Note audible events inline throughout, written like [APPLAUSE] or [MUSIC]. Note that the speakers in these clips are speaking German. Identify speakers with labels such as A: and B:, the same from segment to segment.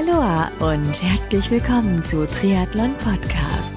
A: Aloha und herzlich willkommen zu Triathlon Podcast.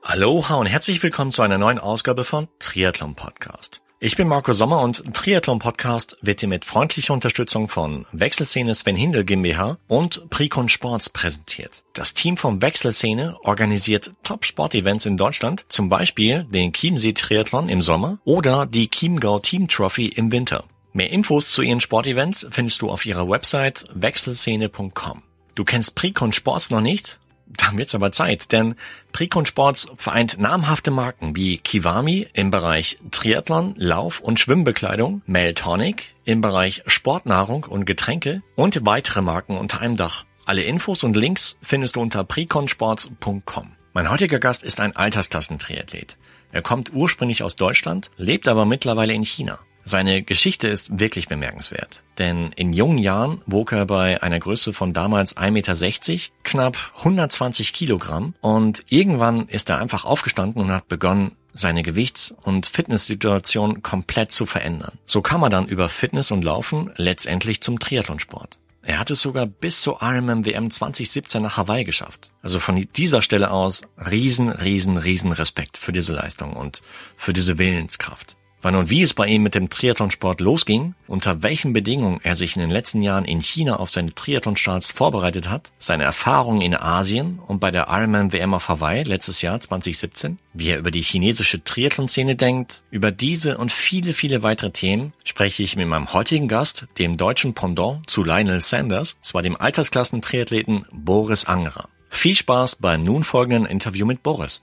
B: Aloha und herzlich willkommen zu einer neuen Ausgabe von Triathlon Podcast. Ich bin Marco Sommer und Triathlon Podcast wird dir mit freundlicher Unterstützung von Wechselszene Sven Hindel GmbH und Precon Sports präsentiert. Das Team von Wechselszene organisiert Top-Sport-Events in Deutschland, zum Beispiel den Chiemsee Triathlon im Sommer oder die Chiemgau Team Trophy im Winter. Mehr Infos zu ihren Sportevents findest du auf ihrer Website wechselszene.com. Du kennst Precon Sports noch nicht? Dann wird's aber Zeit, denn Precon Sports vereint namhafte Marken wie Kiwami im Bereich Triathlon, Lauf- und Schwimmbekleidung, Meltonic im Bereich Sportnahrung und Getränke und weitere Marken unter einem Dach. Alle Infos und Links findest du unter preconsports.com. Mein heutiger Gast ist ein Altersklassentriathlet. Er kommt ursprünglich aus Deutschland, lebt aber mittlerweile in China. Seine Geschichte ist wirklich bemerkenswert, denn in jungen Jahren wog er bei einer Größe von damals 1,60 Meter knapp 120 Kilogramm und irgendwann ist er einfach aufgestanden und hat begonnen, seine Gewichts- und Fitnesssituation komplett zu verändern. So kam er dann über Fitness und Laufen letztendlich zum Triathlonsport. Er hat es sogar bis zur Ironman WM 2017 nach Hawaii geschafft. Also von dieser Stelle aus riesen, riesen, riesen Respekt für diese Leistung und für diese Willenskraft. Wann und wie es bei ihm mit dem Triathlonsport losging, unter welchen Bedingungen er sich in den letzten Jahren in China auf seine Triathlonstarts vorbereitet hat, seine Erfahrungen in Asien und bei der Ironman WM auf Hawaii letztes Jahr 2017, wie er über die chinesische Triathlon-Szene denkt, über diese und viele, viele weitere Themen spreche ich mit meinem heutigen Gast, dem deutschen Pendant zu Lionel Sanders, zwar dem Altersklassen-Triathleten Boris Angerer. Viel Spaß beim nun folgenden Interview mit Boris.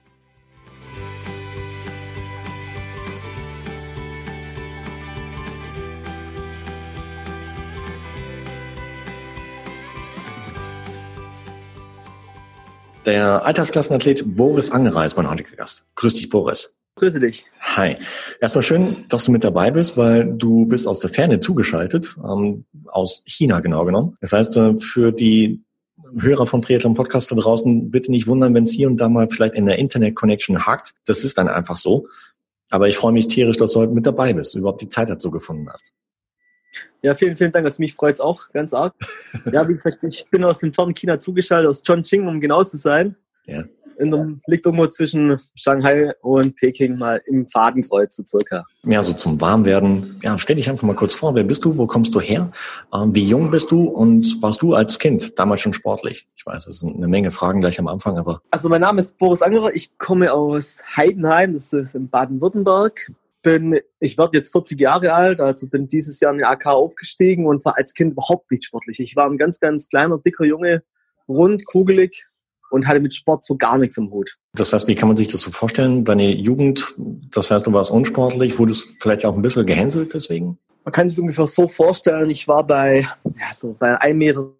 B: Der Altersklassenathlet Boris Angerer ist mein heutiger Gast. Grüß dich, Boris.
C: Grüße dich.
B: Hi. Erstmal schön, dass du mit dabei bist, weil du bist aus der Ferne zugeschaltet, ähm, aus China genau genommen. Das heißt, äh, für die Hörer von Triathlon Podcast da draußen, bitte nicht wundern, wenn es hier und da mal vielleicht in der Internet-Connection hakt. Das ist dann einfach so. Aber ich freue mich tierisch, dass du heute mit dabei bist, überhaupt die Zeit dazu gefunden hast.
C: Ja, vielen, vielen Dank. Also mich freut es auch ganz arg. Ja, wie gesagt, ich bin aus dem fernen China zugeschaltet, aus Chongqing, um genau zu sein. Ja. In einem, liegt irgendwo zwischen Shanghai und Peking mal im Fadenkreuz so circa.
B: Ja, so zum Warmwerden. Ja, stell dich einfach mal kurz vor. Wer bist du? Wo kommst du her? Ähm, wie jung bist du? Und warst du als Kind damals schon sportlich? Ich weiß, das sind eine Menge Fragen gleich am Anfang, aber.
C: Also mein Name ist Boris Angerer. Ich komme aus Heidenheim. Das ist in Baden-Württemberg bin, ich werde jetzt 40 Jahre alt, also bin dieses Jahr in die AK aufgestiegen und war als Kind überhaupt nicht sportlich. Ich war ein ganz, ganz kleiner, dicker Junge, rund, kugelig und hatte mit Sport so gar nichts im Hut.
B: Das heißt, wie kann man sich das so vorstellen? Deine Jugend, das heißt, du warst unsportlich, wurdest vielleicht auch ein bisschen gehänselt deswegen?
C: Man kann sich ungefähr so vorstellen, ich war bei, ja, so bei 1,60 Meter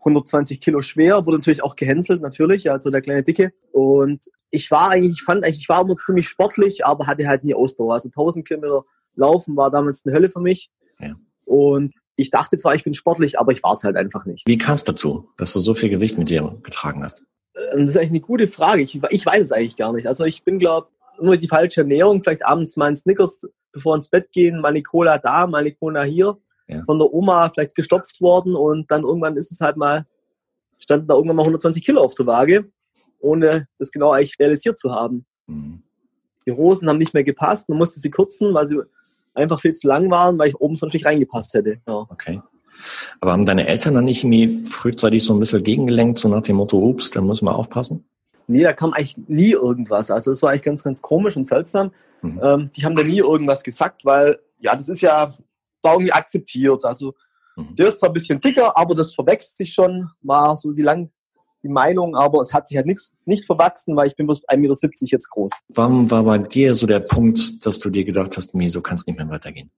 C: 120 Kilo schwer, wurde natürlich auch gehänselt, natürlich, also der kleine Dicke. Und ich war eigentlich, ich fand eigentlich, ich war immer ziemlich sportlich, aber hatte halt nie Ausdauer. Also 1000 Kilometer Laufen war damals eine Hölle für mich. Ja. Und ich dachte zwar, ich bin sportlich, aber ich war es halt einfach nicht.
B: Wie kam es dazu, dass du so viel Gewicht mit dir getragen hast?
C: Ähm, das ist eigentlich eine gute Frage. Ich, ich weiß es eigentlich gar nicht. Also ich bin, glaube nur die falsche Ernährung. Vielleicht abends mal ein Snickers, bevor ins Bett gehen, mal eine Cola da, mal eine Cola hier. Ja. Von der Oma vielleicht gestopft worden und dann irgendwann ist es halt mal, standen da irgendwann mal 120 Kilo auf der Waage ohne das genau eigentlich realisiert zu haben. Mhm. Die Hosen haben nicht mehr gepasst, man musste sie kürzen, weil sie einfach viel zu lang waren, weil ich oben sonst nicht reingepasst hätte.
B: Ja. Okay. Aber haben deine Eltern dann nicht irgendwie frühzeitig so ein bisschen gegengelenkt, so nach dem Motto, ups, da muss man aufpassen?
C: Nee, da kam eigentlich nie irgendwas. Also das war eigentlich ganz, ganz komisch und seltsam. Mhm. Ähm, die haben da nie irgendwas gesagt, weil, ja, das ist ja war irgendwie akzeptiert. Also mhm. der ist zwar ein bisschen dicker, aber das verwechselt sich schon, war so sie lang die Meinung, aber es hat sich halt nichts nicht verwachsen, weil ich bin bloß 1,70 Meter jetzt groß.
B: Wann war bei dir so der Punkt, dass du dir gedacht hast, nee, so kann es nicht mehr weitergehen?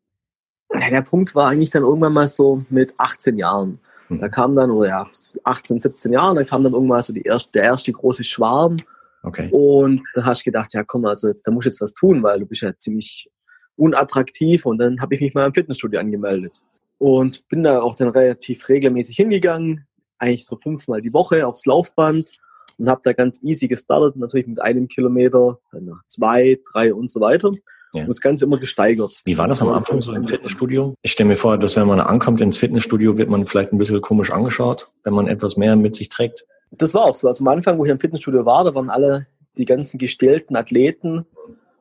C: Ja, der Punkt war eigentlich dann irgendwann mal so mit 18 Jahren. Mhm. Da kam dann, oder ja, 18, 17 Jahren, da kam dann irgendwann so die erste, der erste große Schwarm. Okay. Und dann hast du gedacht, ja komm, also jetzt, da musst du jetzt was tun, weil du bist ja ziemlich unattraktiv. Und dann habe ich mich mal im Fitnessstudio angemeldet. Und bin da auch dann relativ regelmäßig hingegangen, eigentlich so fünfmal die Woche aufs Laufband und habe da ganz easy gestartet, natürlich mit einem Kilometer, dann nach zwei, drei und so weiter. Ja. Und das Ganze immer gesteigert.
B: Wie war das am Anfang so im Fitnessstudio? Ich stelle mir vor, dass wenn man ankommt ins Fitnessstudio, wird man vielleicht ein bisschen komisch angeschaut, wenn man etwas mehr mit sich trägt.
C: Das war auch so. Also am Anfang, wo ich im Fitnessstudio war, da waren alle die ganzen gestellten Athleten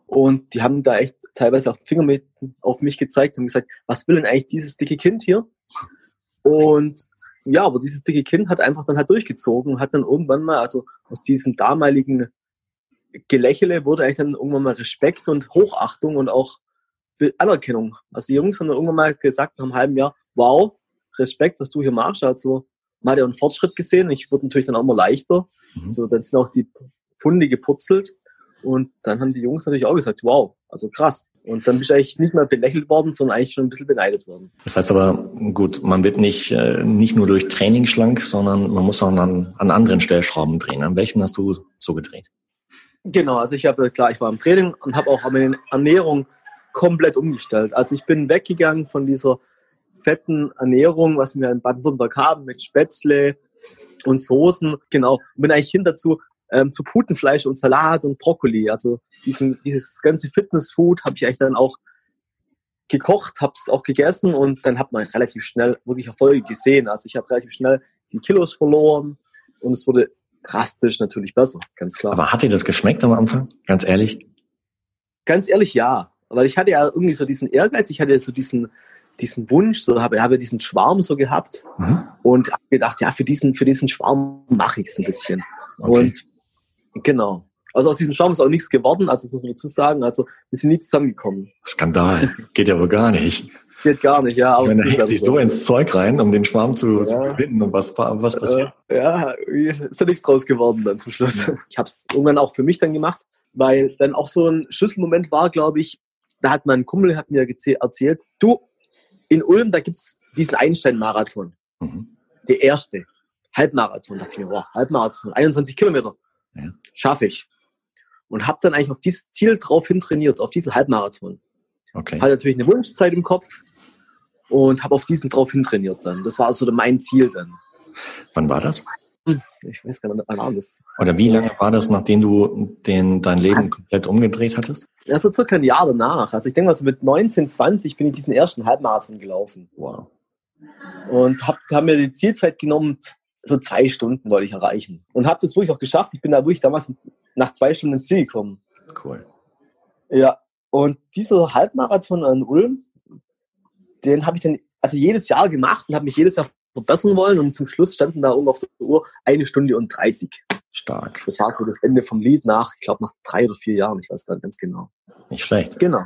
C: und die haben da echt teilweise auch Finger mit auf mich gezeigt und gesagt, was will denn eigentlich dieses dicke Kind hier? Und ja, aber dieses dicke Kind hat einfach dann halt durchgezogen und hat dann irgendwann mal, also aus diesem damaligen Gelächele wurde eigentlich dann irgendwann mal Respekt und Hochachtung und auch Anerkennung. Also die Jungs haben dann irgendwann mal gesagt nach einem halben Jahr, wow, Respekt, was du hier machst. Also man hat ja einen Fortschritt gesehen. Ich wurde natürlich dann auch immer leichter. Mhm. So, dann sind auch die Funde geputzelt. Und dann haben die Jungs natürlich auch gesagt, wow, also krass. Und dann bist du eigentlich nicht mehr belächelt worden, sondern eigentlich schon ein bisschen beneidet worden.
B: Das heißt aber, gut, man wird nicht, äh, nicht nur durch Training schlank, sondern man muss auch an, an anderen Stellschrauben drehen. An welchen hast du so gedreht?
C: Genau, also ich habe, klar, ich war im Training und habe auch meine Ernährung komplett umgestellt. Also ich bin weggegangen von dieser fetten Ernährung, was wir in Baden-Württemberg haben, mit Spätzle und Soßen. Genau, und bin eigentlich hin dazu ähm, zu Putenfleisch und Salat und Brokkoli. Also diesen, dieses ganze Fitnessfood habe ich eigentlich dann auch gekocht, habe es auch gegessen und dann hat man relativ schnell wirklich Erfolge gesehen. Also ich habe relativ schnell die Kilos verloren und es wurde drastisch natürlich besser, ganz klar.
B: Aber hat dir das geschmeckt am Anfang? Ganz ehrlich?
C: Ganz ehrlich, ja. Weil ich hatte ja irgendwie so diesen Ehrgeiz, ich hatte so diesen, diesen Wunsch, so habe, habe diesen Schwarm so gehabt mhm. und habe gedacht, ja, für diesen, für diesen Schwarm mache ich es ein bisschen. Okay. Und genau. Also aus diesem Schwarm ist auch nichts geworden, also das muss man dazu sagen. Also wir sind nie zusammengekommen.
B: Skandal. Geht ja aber gar nicht.
C: Geht gar nicht, ja.
B: Aber wenn er dich so ins Zeug rein, um den Schwarm zu, ja. zu binden und was, was passiert?
C: Äh, ja, ist ja nichts draus geworden dann zum Schluss. Ja. Ich habe es irgendwann auch für mich dann gemacht, weil dann auch so ein Schlüsselmoment war, glaube ich, da hat mein Kumpel hat mir erzählt, du, in Ulm, da gibt's diesen Einstein-Marathon. Mhm. Der erste. Halbmarathon. Da dachte ich mir, boah, Halbmarathon, 21 Kilometer. Ja. Schaffe ich. Und habe dann eigentlich auf dieses Ziel drauf hin trainiert, auf diesen Halbmarathon. Okay. Hatte natürlich eine Wunschzeit im Kopf, und habe auf diesen drauf hintrainiert dann. Das war so mein Ziel dann.
B: Wann war das?
C: Hm, ich weiß gar nicht, wann war das.
B: Oder wie lange war das, nachdem du den, dein Leben komplett umgedreht hattest?
C: Ja, so circa ein Jahr danach. Also ich denke mal so mit 19, 20 bin ich diesen ersten Halbmarathon gelaufen. Wow. Und habe hab mir die Zielzeit genommen, so zwei Stunden wollte ich erreichen. Und habe das wirklich auch geschafft. Ich bin da wirklich damals nach zwei Stunden ins Ziel gekommen.
B: Cool.
C: Ja, und dieser Halbmarathon an Ulm, den habe ich dann also jedes Jahr gemacht und habe mich jedes Jahr verbessern wollen und zum Schluss standen da irgendwo auf der Uhr eine Stunde und 30.
B: Stark.
C: Das war so das Ende vom Lied nach, ich glaube nach drei oder vier Jahren, ich weiß gar nicht ganz genau.
B: Nicht schlecht.
C: Genau.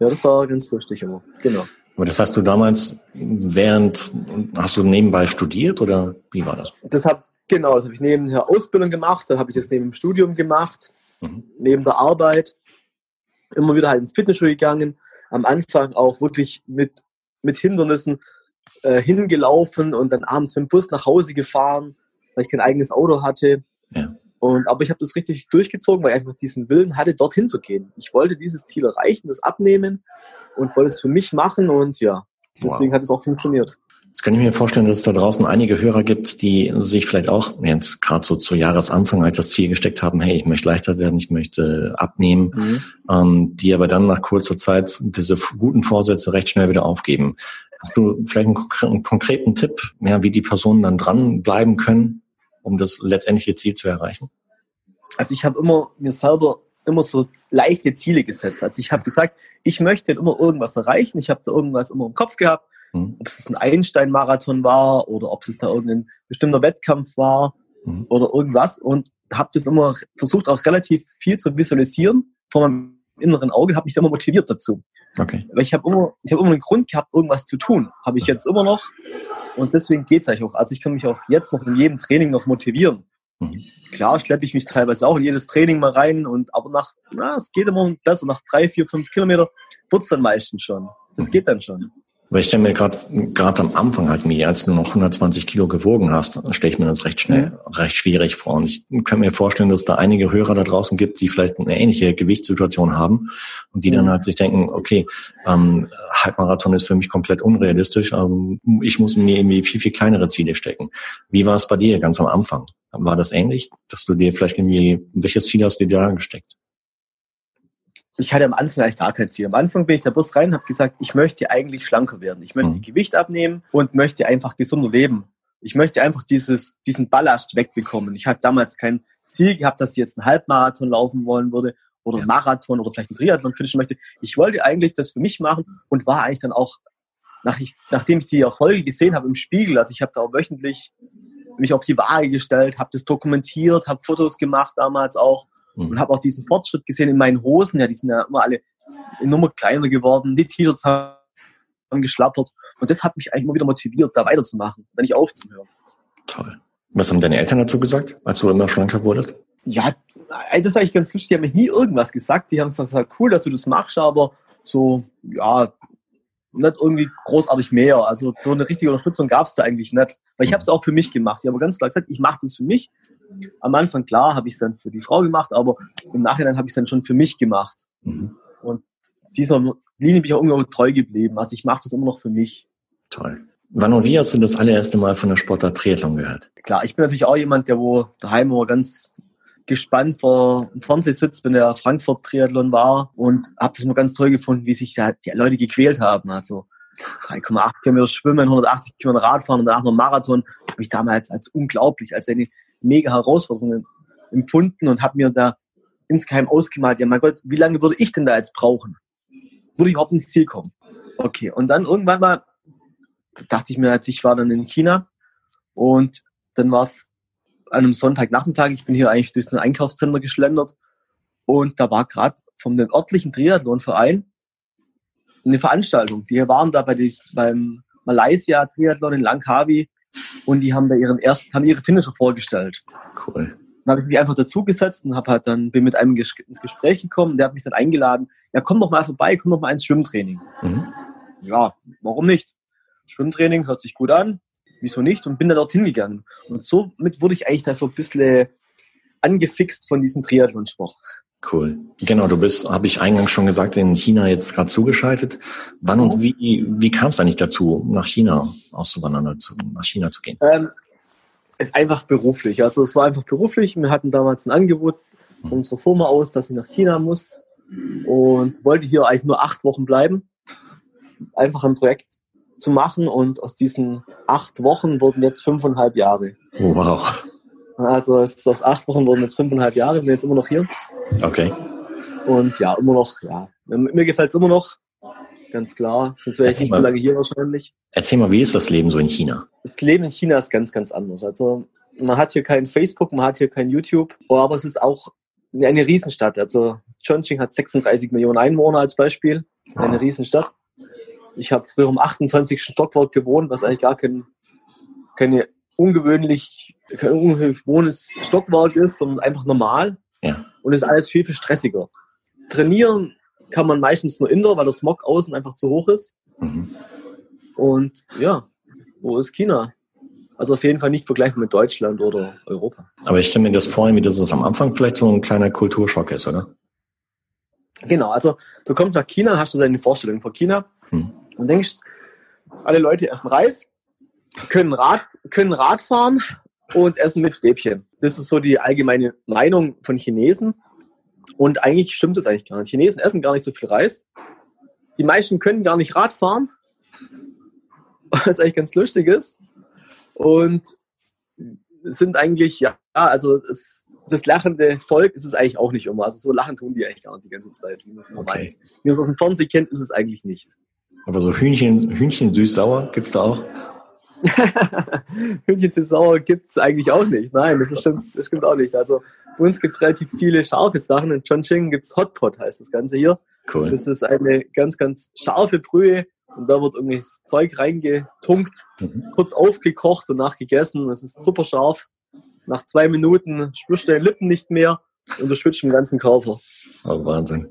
C: Ja, das war ganz lustig immer. Genau.
B: Aber das hast du damals während, hast du nebenbei studiert oder wie war das?
C: Das habe genau, das habe ich nebenher Ausbildung gemacht, dann habe ich das neben dem Studium gemacht, mhm. neben der Arbeit, immer wieder halt ins Fitnessstudio gegangen, am Anfang auch wirklich mit mit Hindernissen äh, hingelaufen und dann abends mit dem Bus nach Hause gefahren, weil ich kein eigenes Auto hatte. Ja. Und, aber ich habe das richtig durchgezogen, weil ich einfach diesen Willen hatte, dorthin zu gehen. Ich wollte dieses Ziel erreichen, das abnehmen und wollte es für mich machen und ja, deswegen wow. hat es auch funktioniert.
B: Jetzt kann ich mir vorstellen, dass es da draußen einige Hörer gibt, die sich vielleicht auch jetzt gerade so zu Jahresanfang halt das Ziel gesteckt haben, hey, ich möchte leichter werden, ich möchte abnehmen, mhm. ähm, die aber dann nach kurzer Zeit diese guten Vorsätze recht schnell wieder aufgeben. Hast du vielleicht einen, einen konkreten Tipp, ja, wie die Personen dann dranbleiben können, um das letztendliche Ziel zu erreichen?
C: Also ich habe immer mir selber immer so leichte Ziele gesetzt. Also ich habe gesagt, ich möchte immer irgendwas erreichen. Ich habe da irgendwas immer im Kopf gehabt Mhm. Ob es ein Einstein-Marathon war oder ob es da irgendein bestimmter Wettkampf war mhm. oder irgendwas. Und habe das immer versucht, auch relativ viel zu visualisieren vor meinem inneren Auge, habe mich immer motiviert dazu. Okay. Weil ich habe immer, ich habe immer einen Grund gehabt, irgendwas zu tun. Habe ich jetzt immer noch. Und deswegen geht es eigentlich auch. Also ich kann mich auch jetzt noch in jedem Training noch motivieren. Mhm. Klar schleppe ich mich teilweise auch in jedes Training mal rein und aber nach, na, es geht immer besser, nach drei, vier, fünf Kilometer wird's dann meistens schon. Das mhm. geht dann schon.
B: Weil ich stelle mir gerade gerade am Anfang halt mir, als du noch 120 Kilo gewogen hast, stelle ich mir das recht schnell, recht schwierig vor. Und ich kann mir vorstellen, dass es da einige Hörer da draußen gibt, die vielleicht eine ähnliche Gewichtssituation haben und die dann halt sich denken, okay, ähm, Halbmarathon ist für mich komplett unrealistisch, ähm, ich muss mir irgendwie viel, viel kleinere Ziele stecken. Wie war es bei dir ganz am Anfang? War das ähnlich, dass du dir vielleicht irgendwie, welches Ziel hast du dir da gesteckt?
C: Ich hatte am Anfang eigentlich gar kein Ziel. Am Anfang bin ich da bloß rein habe gesagt, ich möchte eigentlich schlanker werden. Ich möchte mhm. Gewicht abnehmen und möchte einfach gesunder leben. Ich möchte einfach dieses, diesen Ballast wegbekommen. Ich hatte damals kein Ziel gehabt, dass ich jetzt einen Halbmarathon laufen wollen würde oder einen Marathon oder vielleicht einen Triathlon finishen möchte. Ich wollte eigentlich das für mich machen und war eigentlich dann auch, nach ich, nachdem ich die Erfolge gesehen habe im Spiegel, also ich habe da auch wöchentlich mich auf die Waage gestellt, habe das dokumentiert, habe Fotos gemacht damals auch mhm. und habe auch diesen Fortschritt gesehen in meinen Hosen. Ja, die sind ja immer alle enorm kleiner geworden. Die T-Shirts haben geschlappert. Und das hat mich eigentlich immer wieder motiviert, da weiterzumachen, da nicht aufzuhören.
B: Toll. Was haben deine Eltern dazu gesagt, als du immer schlanker wurdest?
C: Ja, das ist eigentlich ganz lustig. Die haben mir nie irgendwas gesagt. Die haben gesagt, halt cool, dass du das machst, aber so, ja, nicht irgendwie großartig mehr. Also so eine richtige Unterstützung gab es da eigentlich nicht. Weil ich habe es auch für mich gemacht. Ich habe ganz klar gesagt, ich mache das für mich. Am Anfang, klar, habe ich es dann für die Frau gemacht, aber im Nachhinein habe ich es dann schon für mich gemacht. Mhm. Und dieser Linie bin ich auch irgendwo treu geblieben. Also ich mache das immer noch für mich.
B: Toll. Wann und wie hast du das allererste Mal von der Sportart Triathlon gehört?
C: Klar, ich bin natürlich auch jemand, der wo daheim immer ganz gespannt vor dem Fernseher sitzt, wenn der Frankfurt Triathlon war und habe das immer ganz toll gefunden, wie sich da die Leute gequält haben. Also 3,8 Kilometer Schwimmen, 180 Kilometer Radfahren und danach noch Marathon, habe ich damals als unglaublich, als eine mega Herausforderung empfunden und habe mir da insgeheim ausgemalt, ja mein Gott, wie lange würde ich denn da jetzt brauchen? Würde ich überhaupt ins Ziel kommen? Okay, und dann irgendwann mal dachte ich mir, als ich war dann in China und dann war es an einem Sonntagnachmittag, ich bin hier eigentlich durch den Einkaufszentrum geschlendert und da war gerade vom dem örtlichen Triathlonverein eine Veranstaltung. Die waren da bei dies, beim Malaysia Triathlon in Langkawi und die haben da ihren ersten, haben ihre Finisher vorgestellt.
B: Cool.
C: Dann habe ich mich einfach dazugesetzt und habe halt dann bin mit einem ins Gespräch gekommen. Der hat mich dann eingeladen. Ja, komm doch mal vorbei, komm doch mal ins Schwimmtraining. Mhm. Ja, warum nicht? Schwimmtraining hört sich gut an wieso nicht? Und bin dann dorthin gegangen. Und somit wurde ich eigentlich da so ein bisschen angefixt von diesem Triathlonsport.
B: Cool. Genau, du bist, habe ich eingangs schon gesagt, in China jetzt gerade zugeschaltet. Wann und wie, wie kam es eigentlich dazu, nach China auszuwandern, zu, nach China zu gehen?
C: Ähm, ist einfach beruflich. Also es war einfach beruflich. Wir hatten damals ein Angebot von unserer Firma aus, dass ich nach China muss und wollte hier eigentlich nur acht Wochen bleiben. Einfach ein Projekt zu machen und aus diesen acht Wochen wurden jetzt fünfeinhalb Jahre.
B: Wow.
C: Also aus acht Wochen wurden jetzt fünfeinhalb Jahre, bin jetzt immer noch hier.
B: Okay.
C: Und ja, immer noch, ja. Mir gefällt es immer noch, ganz klar. Sonst wäre ich nicht mal, so lange hier wahrscheinlich.
B: Erzähl mal, wie ist das Leben so in China?
C: Das Leben in China ist ganz, ganz anders. Also man hat hier kein Facebook, man hat hier kein YouTube, aber es ist auch eine Riesenstadt. Also Chongqing hat 36 Millionen Einwohner als Beispiel. Das ist eine Riesenstadt. Ich habe früher im 28. Stockwerk gewohnt, was eigentlich gar kein, keine ungewöhnlich, kein ungewöhnliches Stockwerk ist, sondern einfach normal.
B: Ja.
C: Und ist alles viel, viel stressiger. Trainieren kann man meistens nur indoor, weil der Smog außen einfach zu hoch ist. Mhm. Und ja, wo ist China? Also auf jeden Fall nicht vergleichbar mit Deutschland oder Europa.
B: Aber ich stelle mir das vor, wie das ist am Anfang vielleicht so ein kleiner Kulturschock ist, oder?
C: Genau, also du kommst nach China, hast du deine Vorstellung von China. Hm und denkst, alle Leute essen Reis, können Rad, können Rad fahren und essen mit Stäbchen. Das ist so die allgemeine Meinung von Chinesen. Und eigentlich stimmt das eigentlich gar nicht. Chinesen essen gar nicht so viel Reis. Die meisten können gar nicht Rad fahren, [LAUGHS] was eigentlich ganz lustig ist. Und sind eigentlich, ja, also es, das lachende Volk ist es eigentlich auch nicht immer. Also so lachen tun die eigentlich gar nicht die ganze Zeit. Wie man es okay. aus dem Fernsehen kennt, ist es eigentlich nicht.
B: Aber so Hühnchen, Hühnchen süß-sauer gibt's da auch? [LAUGHS]
C: Hühnchen süß-sauer gibt's eigentlich auch nicht. Nein, das, stimmt, das stimmt auch nicht. Also bei uns gibt's relativ viele scharfe Sachen. In Chongqing gibt's Hotpot, heißt das Ganze hier.
B: Cool.
C: Das ist eine ganz, ganz scharfe Brühe und da wird irgendwie das Zeug reingetunkt, mhm. kurz aufgekocht und nachgegessen. Das ist super scharf. Nach zwei Minuten spürst du deine Lippen nicht mehr und du schwitzt im ganzen Körper.
B: Oh, Wahnsinn.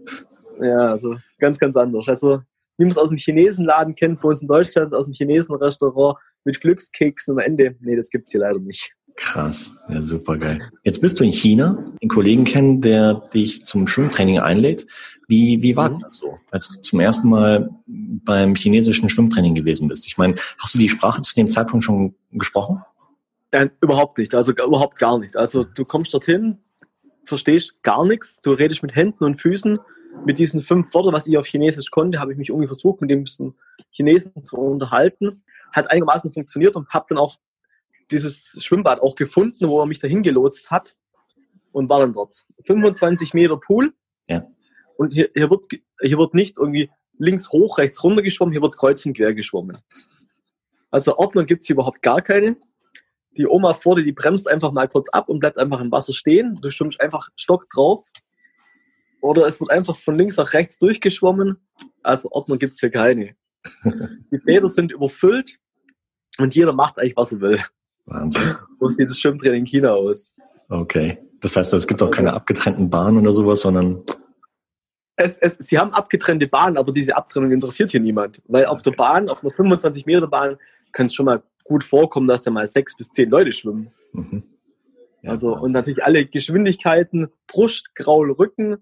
C: Ja, also ganz, ganz anders. Also wie man es aus dem Chinesenladen kennt, bei uns in Deutschland, aus dem Chinesenrestaurant mit Glückskeksen am Ende. Nee, das gibt's hier leider nicht.
B: Krass, ja, super geil. Jetzt bist du in China, einen Kollegen kennen, der dich zum Schwimmtraining einlädt. Wie, wie war mhm. das so, als du zum ersten Mal beim chinesischen Schwimmtraining gewesen bist? Ich meine, hast du die Sprache zu dem Zeitpunkt schon gesprochen?
C: Nein, überhaupt nicht, also überhaupt gar nicht. Also du kommst dorthin, verstehst gar nichts, du redest mit Händen und Füßen mit diesen fünf Worten, was ich auf Chinesisch konnte, habe ich mich irgendwie versucht, mit dem Chinesen zu unterhalten. Hat einigermaßen funktioniert und habe dann auch dieses Schwimmbad auch gefunden, wo er mich dahin gelotst hat und war dann dort. 25 Meter Pool.
B: Ja.
C: Und hier, hier, wird, hier wird nicht irgendwie links hoch, rechts runter geschwommen, hier wird kreuz und quer geschwommen. Also Ordnung gibt's hier überhaupt gar keine. Die Oma vor dir, die bremst einfach mal kurz ab und bleibt einfach im Wasser stehen. Du schwimmst einfach Stock drauf. Oder es wird einfach von links nach rechts durchgeschwommen. Also Ordnung gibt's hier keine. [LAUGHS] Die Bäder sind überfüllt und jeder macht eigentlich, was er will.
B: Wahnsinn.
C: So sieht das Schwimmtraining in China aus.
B: Okay. Das heißt, es gibt auch keine abgetrennten Bahnen oder sowas, sondern
C: es, es, sie haben abgetrennte Bahnen, aber diese Abtrennung interessiert hier niemand. Weil auf der Bahn, auf einer 25 Meter Bahn, kann es schon mal gut vorkommen, dass da mal sechs bis zehn Leute schwimmen. Mhm. Ja, also, und natürlich alle Geschwindigkeiten, Brust, Graul, Rücken.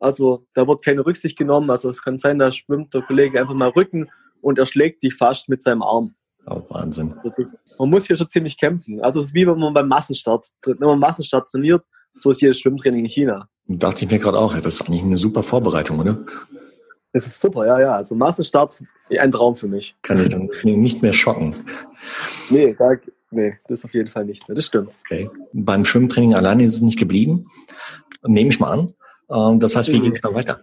C: Also, da wird keine Rücksicht genommen. Also, es kann sein, da schwimmt der Kollege einfach mal Rücken und er schlägt dich fast mit seinem Arm.
B: Oh, Wahnsinn.
C: Ist, man muss hier schon ziemlich kämpfen. Also, es ist wie wenn man beim Massenstart, wenn man Massenstart trainiert, so ist hier das Schwimmtraining in China.
B: Dachte ich mir gerade auch, das ist eigentlich eine super Vorbereitung, oder?
C: Das ist super, ja, ja. Also Massenstart, ein Traum für mich.
B: Kann ich dann nicht mehr schocken.
C: Nee, da, nee, das auf jeden Fall nicht mehr. Das stimmt.
B: Okay. Beim Schwimmtraining alleine ist es nicht geblieben. Nehme ich mal an. Ähm, das heißt, wie ging es dann weiter?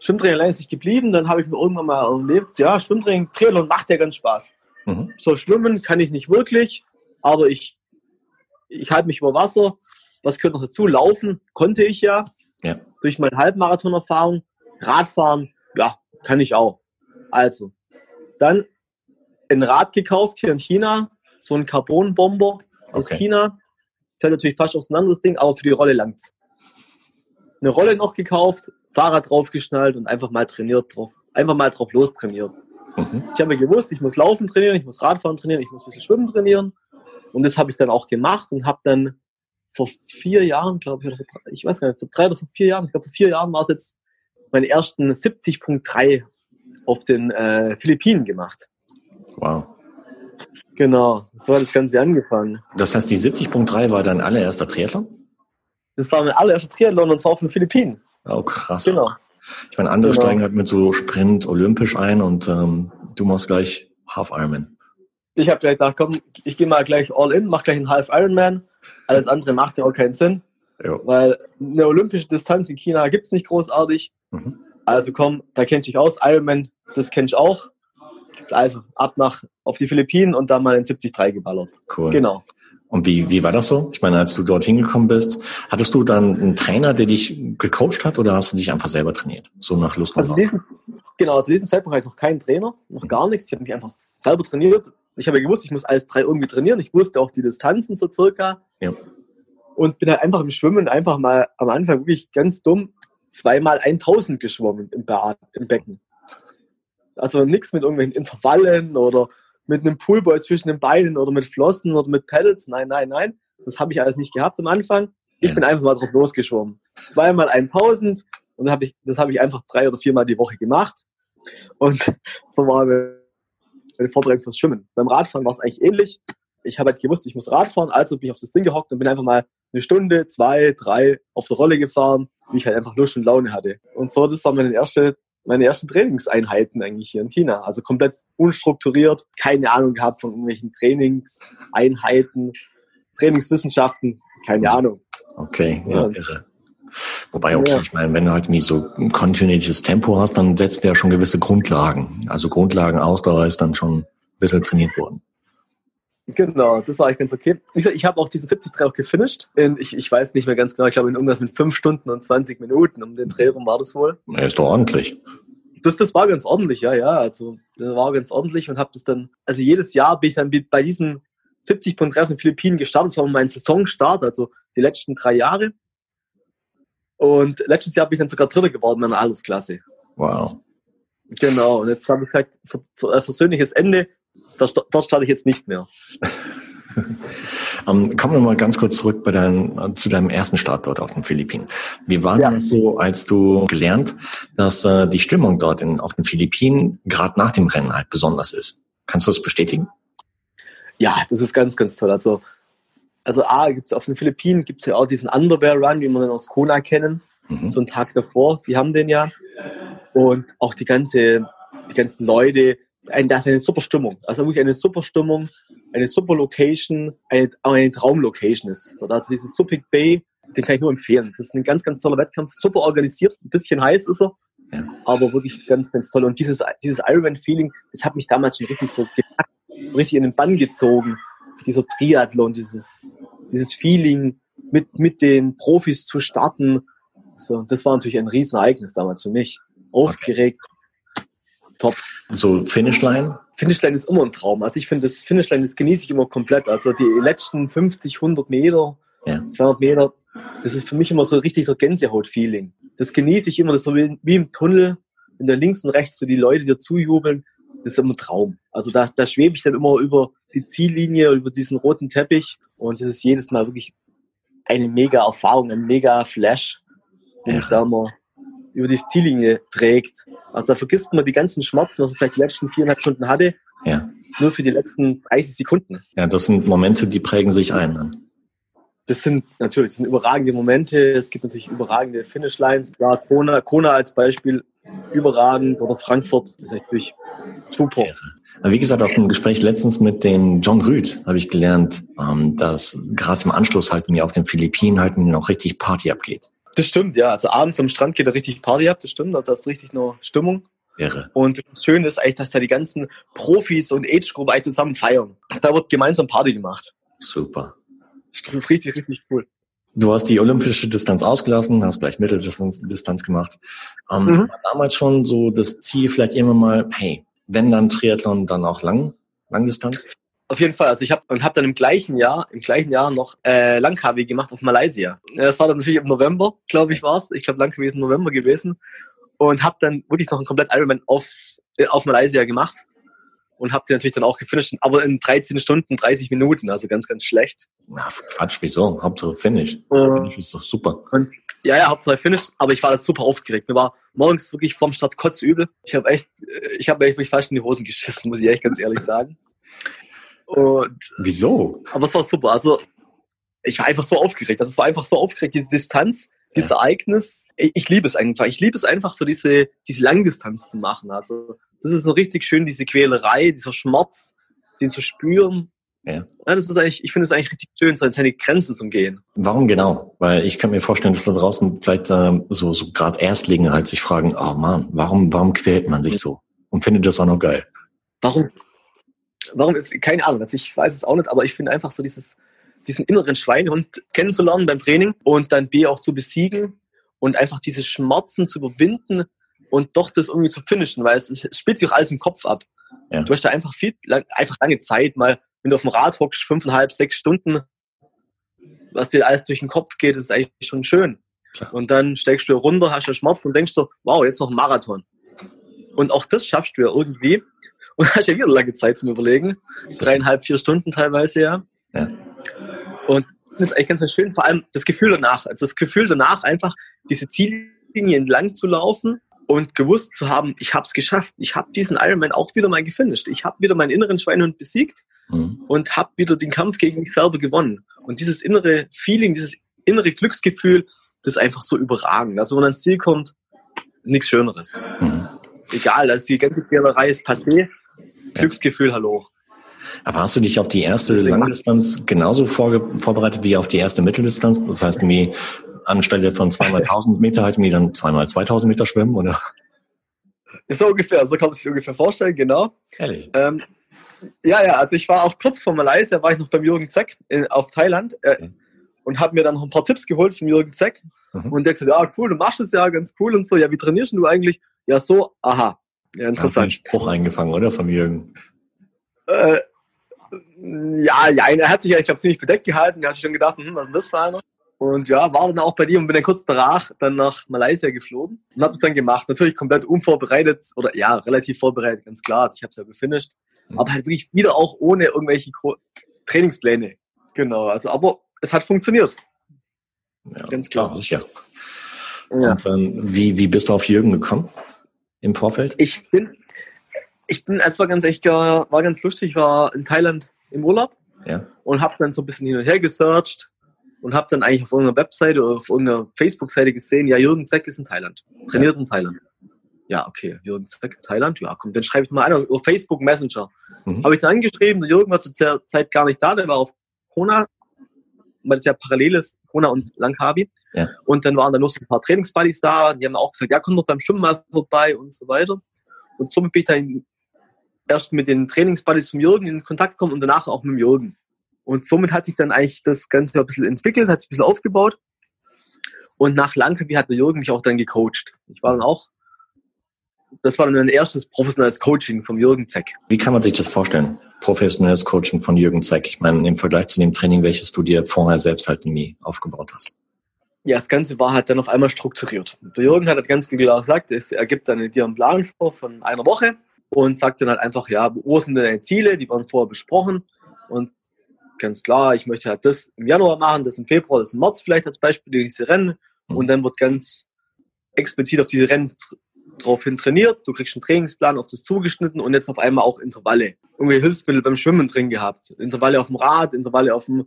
C: Schwimmtraining ist nicht geblieben. Dann habe ich mir irgendwann mal erlebt, ja, Schwimmtraining, Triathlon macht ja ganz Spaß. Mhm. So schwimmen kann ich nicht wirklich, aber ich, ich halte mich über Wasser was gehört noch dazu? Laufen konnte ich ja. ja. Durch meine Halbmarathon-Erfahrung. Radfahren, ja, kann ich auch. Also, dann ein Rad gekauft hier in China. So ein Carbon-Bomber aus okay. China. Fällt natürlich fast auseinander, das Ding, aber für die Rolle langt's. Eine Rolle noch gekauft, Fahrrad draufgeschnallt und einfach mal trainiert drauf. Einfach mal drauf los trainiert. Mhm. Ich habe mir gewusst, ich muss Laufen trainieren, ich muss Radfahren trainieren, ich muss ein bisschen Schwimmen trainieren. Und das habe ich dann auch gemacht und habe dann vor vier Jahren, glaube ich, oder vor, ich weiß gar nicht, vor drei oder vor vier Jahren, ich glaube vor vier Jahren war es jetzt meine ersten 70.3 auf den äh, Philippinen gemacht.
B: Wow.
C: Genau, so hat das Ganze angefangen.
B: Das heißt, die 70.3 war dein allererster Triathlon?
C: Das war mein allererster Triathlon und zwar auf den Philippinen.
B: Oh, krass. Genau. Ich meine, andere genau. steigen halt mit so Sprint olympisch ein und ähm, du machst gleich Half Ironman.
C: Ich habe gleich gedacht, komm, ich gehe mal gleich all in, mach gleich einen Half Ironman alles andere macht ja auch keinen Sinn. Jo. Weil eine olympische Distanz in China gibt es nicht großartig. Mhm. Also komm, da kennt dich aus. Ironman, das kennt ich auch. Also ab nach auf die Philippinen und dann mal in 73 geballert.
B: Cool.
C: Genau.
B: Und wie, wie war das so? Ich meine, als du dort hingekommen bist, hattest du dann einen Trainer, der dich gecoacht hat oder hast du dich einfach selber trainiert? So nach Lust und
C: also diesem, Genau, zu diesem Zeitpunkt hatte ich noch keinen Trainer, noch mhm. gar nichts. Ich habe mich einfach selber trainiert ich habe ja gewusst, ich muss alles drei irgendwie trainieren. Ich wusste auch die Distanzen so circa. Ja. Und bin halt einfach im Schwimmen einfach mal am Anfang wirklich ganz dumm zweimal 1000 geschwommen im, Bad, im Becken. Also nichts mit irgendwelchen Intervallen oder mit einem Poolboy zwischen den Beinen oder mit Flossen oder mit Pedals. Nein, nein, nein. Das habe ich alles nicht gehabt am Anfang. Ich bin einfach mal drauf losgeschwommen. Zweimal 1000 und das habe ich, das habe ich einfach drei oder viermal die Woche gemacht. Und [LAUGHS] so war meine Vorbereitung fürs Schwimmen. Beim Radfahren war es eigentlich ähnlich. Ich habe halt gewusst, ich muss Radfahren, also bin ich auf das Ding gehockt und bin einfach mal eine Stunde, zwei, drei auf der Rolle gefahren, wie ich halt einfach Lust und Laune hatte. Und so, das waren meine erste, meine ersten Trainingseinheiten eigentlich hier in China. Also komplett unstrukturiert, keine Ahnung gehabt von irgendwelchen Trainingseinheiten, Trainingswissenschaften, keine Ahnung.
B: Okay, ja, irre. Wobei, okay, ja. ich meine, wenn du halt nicht so ein kontinuierliches Tempo hast, dann setzt du ja schon gewisse Grundlagen. Also Grundlagen Ausdauer ist dann schon ein bisschen trainiert worden.
C: Genau, das war eigentlich ganz okay. Ich, ich habe auch diesen 73 auch gefinisht. In, ich, ich weiß nicht mehr ganz genau, ich glaube in irgendwas mit 5 Stunden und 20 Minuten. Um den Dreh rum war das wohl.
B: Ja, ist doch ordentlich.
C: Das, das war ganz ordentlich, ja, ja. Also das war ganz ordentlich und habe das dann, also jedes Jahr bin ich dann bei diesem 70.3 auf den Philippinen gestartet. Das war mein Saisonstart, also die letzten drei Jahre. Und letztes Jahr bin ich dann sogar Dritter geworden in der Altersklasse.
B: Wow.
C: Genau, und jetzt habe ich gesagt, versöhnliches Ende, dort starte ich jetzt nicht mehr.
B: um, [LAUGHS] ähm, kommen wir mal ganz kurz zurück bei dein, zu deinem ersten Start dort auf den Philippinen. Wie war ja. das so, als du gelernt, dass äh, die Stimmung dort in, auf den Philippinen gerade nach dem Rennen halt besonders ist? Kannst du das bestätigen?
C: Ja, das ist ganz, ganz toll. Also also A, gibt's auf den Philippinen gibt es ja auch diesen Underwear Run, wie wir den aus Kona kennen. mhm. so einen Tag davor. Die haben den ja. Und auch die ganze, die ganzen Leute, ein, das ist eine super Stimmung. Also wirklich eine super Stimmung, eine super Location, eine, eine Traumlocation ist. Also dieses Subic Bay, den kann ich nur empfehlen. Das ist ein ganz, ganz toller Wettkampf, super organisiert, ein bisschen heiß ist er, ja. aber wirklich ganz, ganz toll. Und dieses, dieses Ironman-Feeling, das hat mich damals schon richtig so gepackt, richtig in den Bann gezogen. Dieser Triathlon, dieses, dieses Feeling, mit, mit den Profis zu starten. So, das war natürlich ein Riesenereignis damals für mich. Aufgeregt. Okay. Top.
B: So Finishline?
C: Finishline ist immer ein Traum. Also ich finde, das Finishline, das genieße ich immer komplett. Also die letzten 50, 100 Meter, ja. 200 Meter, das ist für mich immer so richtig so Gänsehaut-Feeling. Das genieße ich immer, das ist so wie, wie im Tunnel, wenn da links und rechts so die Leute dir zujubeln, das ist immer ein Traum. Also da, da schwebe ich dann immer über die Ziellinie, über diesen roten Teppich und das ist jedes Mal wirklich eine mega Erfahrung, ein mega Flash, wenn ja. ich da mal über die Ziellinie trägt. Also da vergisst man die ganzen Schmerzen, was man vielleicht die letzten viereinhalb Stunden hatte, ja. nur für die letzten 30 Sekunden.
B: Ja, das sind Momente, die prägen sich ein. Ne?
C: Das sind natürlich das sind überragende Momente. Es gibt natürlich überragende Finishlines. Ja, Kona, Kona als Beispiel überragend oder Frankfurt das ist natürlich super.
B: Wie gesagt, aus dem Gespräch letztens mit dem John Rüd habe ich gelernt, ähm, dass gerade im Anschluss halt, ihr auf den Philippinen halt noch richtig Party abgeht.
C: Das stimmt, ja. Also abends am Strand geht da richtig Party ab, das stimmt. Also da ist richtig nur Stimmung.
B: Irre.
C: Und das Schöne ist eigentlich, dass da die ganzen Profis und Age-Gruppen eigentlich zusammen feiern. Da wird gemeinsam Party gemacht.
B: Super.
C: Das ist richtig, richtig cool.
B: Du hast die olympische Distanz ausgelassen, hast gleich Mitteldistanz Distanz gemacht. Ähm, mhm. War damals schon so das Ziel, vielleicht immer mal, hey, wenn dann Triathlon, dann auch lang, Langdistanz?
C: Auf jeden Fall. Also ich habe und habe dann im gleichen Jahr, im gleichen Jahr noch äh, Langkawi gemacht auf Malaysia. Das war dann natürlich im November, glaube ich, war's. Ich glaube, Langkawi ist im November gewesen und habe dann wirklich noch einen komplett Ironman auf äh, auf Malaysia gemacht und habe den natürlich dann auch gefinisht, aber in 13 Stunden, 30 Minuten, also ganz, ganz schlecht.
B: Na, Quatsch, wieso? Hauptsache Finish. Uh, Finish ist doch super.
C: Und, ja, ja, Hauptsache Finish, aber ich war da super aufgeregt. Mir war morgens wirklich vorm Start kotzübel. Ich habe echt, ich habe echt fast in die Hosen geschissen, muss ich echt ganz ehrlich sagen.
B: Und, wieso?
C: Aber es war super. Also, ich war einfach so aufgeregt. Das war einfach so aufgeregt, diese Distanz, dieses ja. Ereignis. Ich, ich liebe es einfach. Ich liebe es einfach, so diese, diese Langdistanz zu machen. Also, das ist so richtig schön, diese Quälerei, dieser Schmerz, den zu spüren. Ja. ja das ist eigentlich, ich finde es eigentlich richtig schön, so an seine Grenzen zu gehen.
B: Warum genau? Weil ich kann mir vorstellen, dass da draußen vielleicht äh, so, so gerade Erstlinge halt sich fragen, oh man, warum, warum quält man sich so? Und findet das auch noch geil?
C: Warum? Warum ist, keine Ahnung, also ich weiß es auch nicht, aber ich finde einfach so dieses, diesen inneren Schweinehund kennenzulernen beim Training und dann B auch zu besiegen und einfach diese Schmerzen zu überwinden, und doch das irgendwie zu finishen, weil es, es spielt sich auch alles im Kopf ab. Ja. Du hast da einfach viel, lang, einfach lange Zeit, mal, wenn du auf dem Rad hockst, fünfeinhalb, sechs Stunden, was dir alles durch den Kopf geht, ist eigentlich schon schön. Klar. Und dann steigst du runter, hast einen Schmerz und denkst so, wow, jetzt noch ein Marathon. Und auch das schaffst du ja irgendwie. Und hast ja wieder lange Zeit zum Überlegen. Dreieinhalb, vier Stunden teilweise, ja. ja. Und das ist eigentlich ganz, ganz schön. Vor allem das Gefühl danach. Also das Gefühl danach, einfach diese Ziellinie entlang zu laufen und gewusst zu haben, ich habe es geschafft. Ich habe diesen Ironman auch wieder mal gefinisht. Ich habe wieder meinen inneren Schweinhund besiegt mhm. und habe wieder den Kampf gegen mich selber gewonnen. Und dieses innere Feeling, dieses innere Glücksgefühl, das ist einfach so überragend. Also wenn man ans Ziel kommt, nichts Schöneres. Mhm. Egal, also die ganze Quälerei ist passé. Glücksgefühl, hallo.
B: Aber hast du dich auf die erste Langdistanz genauso vorbereitet wie auf die erste Mitteldistanz? Das heißt, wie anstelle von zweimal [LAUGHS] 1000 Meter halt mir dann zweimal 2000 Meter schwimmen, oder?
C: So ungefähr, so kann man sich ungefähr vorstellen, genau.
B: Ehrlich?
C: Ähm, ja, ja, also ich war auch kurz vor Malaysia, war ich noch beim Jürgen Zeck in, auf Thailand äh, okay. und habe mir dann noch ein paar Tipps geholt von Jürgen Zeck. Mhm. Und der gesagt, ja, cool, du machst es ja, ganz cool und so. Ja, wie trainierst du eigentlich? Ja, so, aha. Ja, interessant. Hast du
B: Spruch eingefangen, oder, von Jürgen?
C: Äh, ja, ja, er hat sich ja, ich glaube, ziemlich bedeckt gehalten. Er hat sich schon gedacht, hm, was ist denn das für einer? Und ja, war dann auch bei dir und bin dann kurz danach dann nach Malaysia geflogen und habe es dann gemacht. Natürlich komplett unvorbereitet oder ja, relativ vorbereitet, ganz klar. Also ich habe es ja gefinisht. Mhm. Aber halt wirklich wieder auch ohne irgendwelche Trainingspläne. Genau, also aber es hat funktioniert.
B: Ja, ganz klar. Ja. Und dann, wie, wie bist du auf Jürgen gekommen im Vorfeld?
C: Ich bin, ich bin, es war ganz echt, war ganz lustig, ich war in Thailand im Urlaub
B: ja.
C: und habe dann so ein bisschen hin und her gesearched und habe dann eigentlich auf irgendeiner Webseite oder auf irgendeiner Facebook-Seite gesehen, ja, Jürgen Zeck ist in Thailand, trainiert in Thailand. Ja, okay, Jürgen Zeck in Thailand, ja, komm, dann schreibe ich mal an auf Facebook Messenger. Mhm. Habe ich dann angeschrieben, Jürgen war zu der Zeit gar nicht da, der war auf Kona, weil das ja parallel ist, Kona und Langkawi. Ja. Und dann waren da noch so ein paar Trainingsbuddies da, die haben auch gesagt, ja, komm doch beim Schwimmen mal vorbei und so weiter. Und somit bin ich dann erst mit den Trainingsbuddies vom Jürgen in Kontakt gekommen und danach auch mit dem Jürgen. Und somit hat sich dann eigentlich das Ganze ein bisschen entwickelt, hat sich ein bisschen aufgebaut. Und nach Langkawi hat der Jürgen mich auch dann gecoacht. Ich war dann auch, das war dann mein erstes professionelles Coaching vom Jürgen Zeck.
B: Wie kann man sich das vorstellen? Professionelles Coaching von Jürgen Zeck. Ich meine, im Vergleich zu dem Training, welches du dir vorher selbst halt nie aufgebaut hast.
C: Ja, das Ganze war halt dann auf einmal strukturiert. Der Jürgen hat halt ganz klar gesagt, er gibt dann dir einen Plan vor von einer Woche und sagt dann halt einfach, ja, wo sind denn deine Ziele? Die waren vorher besprochen und ganz klar, ich möchte halt das im Januar machen, das im Februar, das im März vielleicht als Beispiel, diese Rennen mhm. und dann wird ganz explizit auf diese Rennen draufhin trainiert, du kriegst einen Trainingsplan auf das zugeschnitten und jetzt auf einmal auch Intervalle. Irgendwie Hilfsmittel beim Schwimmen drin gehabt. Intervalle auf dem Rad, Intervalle auf dem,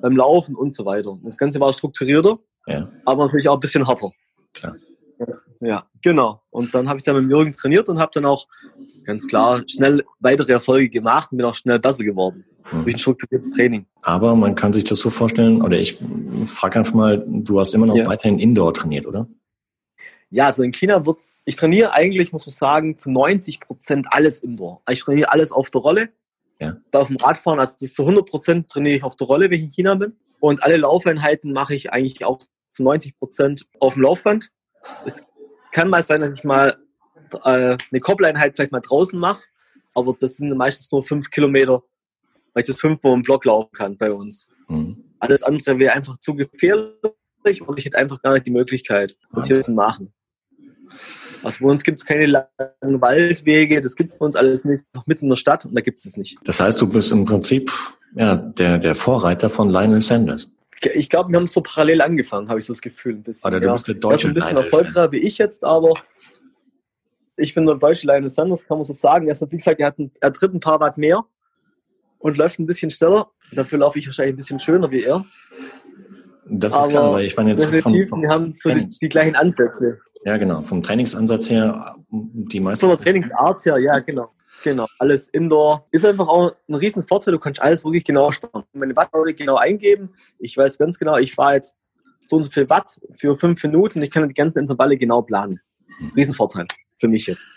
C: beim Laufen und so weiter. Das Ganze war strukturierter, ja. aber natürlich auch ein bisschen härter. Klar. Ja, genau. Und dann habe ich dann mit Jürgen trainiert und habe dann auch ganz klar schnell weitere Erfolge gemacht und bin auch schnell besser geworden. Mhm. Durch ein strukturiertes Training.
B: Aber man kann sich das so vorstellen, oder ich frage einfach mal, du hast immer noch ja. weiterhin Indoor trainiert, oder?
C: Ja, also in China wird, ich trainiere eigentlich, muss man sagen, zu 90 Prozent alles Indoor. Ich trainiere alles auf der Rolle. Ja. Bei auf dem Radfahren, also das zu 100 Prozent trainiere ich auf der Rolle, wenn ich in China bin. Und alle Laufeinheiten mache ich eigentlich auch zu 90 Prozent auf dem Laufband. Es kann mal sein, dass ich mal äh, eine Koppeleinheit vielleicht mal draußen mache, aber das sind meistens nur fünf Kilometer, weil ich das fünfmal im Block laufen kann bei uns. Mhm. Alles andere wäre einfach zu gefährlich und ich hätte einfach gar nicht die Möglichkeit, das hier zu machen. Also bei uns gibt es keine langen Waldwege, das gibt es bei uns alles nicht, noch mitten in der Stadt und da gibt es es nicht.
B: Das heißt, du bist im Prinzip ja, der, der Vorreiter von Lionel Sanders.
C: Ich glaube, wir haben so parallel angefangen, habe ich so das Gefühl ein bisschen.
B: Oder du bist der deutsche
C: ja, ein bisschen erfolgreicher wie ich jetzt, aber ich bin der deutsche Lionel Sanders, kann man so sagen. Er ist, wie gesagt, er hat, ein, er tritt ein paar Watt mehr und läuft ein bisschen schneller. Dafür laufe ich wahrscheinlich ein bisschen schöner wie er.
B: Das ist aber klar, weil ich meine jetzt
C: von, von, wir haben so die, die, gleichen Ansätze.
B: Ja, genau. Vom Trainingsansatz her, die meisten.
C: Von der Trainingsart her, ja, genau. Genau, alles Indoor. Ist einfach auch ein riesen Vorteil, du kannst alles wirklich genau steuern. Meine Watt genau eingeben. Ich weiß ganz genau, ich fahre jetzt so und so viel Watt für fünf Minuten. Ich kann die ganzen Intervalle genau planen. Riesenvorteil für mich jetzt.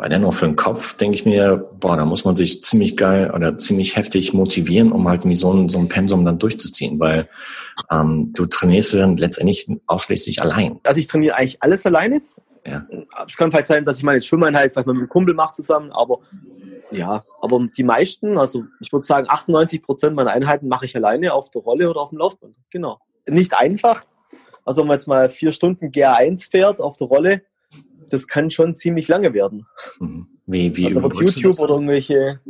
B: Aber dennoch für den Kopf denke ich mir, boah, da muss man sich ziemlich geil oder ziemlich heftig motivieren, um halt so ein, so ein Pensum dann durchzuziehen, weil ähm, du trainierst dann letztendlich ausschließlich allein.
C: Also ich trainiere eigentlich alles alleine. Ja. Es kann vielleicht sein, dass ich meine Schwimmeinheit vielleicht mal mit einem Kumpel mache zusammen, aber ja, aber die meisten, also ich würde sagen 98 Prozent meiner Einheiten mache ich alleine auf der Rolle oder auf dem Laufband. Genau. Nicht einfach. Also wenn man jetzt mal vier Stunden GR1 fährt auf der Rolle, das kann schon ziemlich lange werden.
B: Mhm. Wie, wie
C: also auf YouTube oder irgendwelche,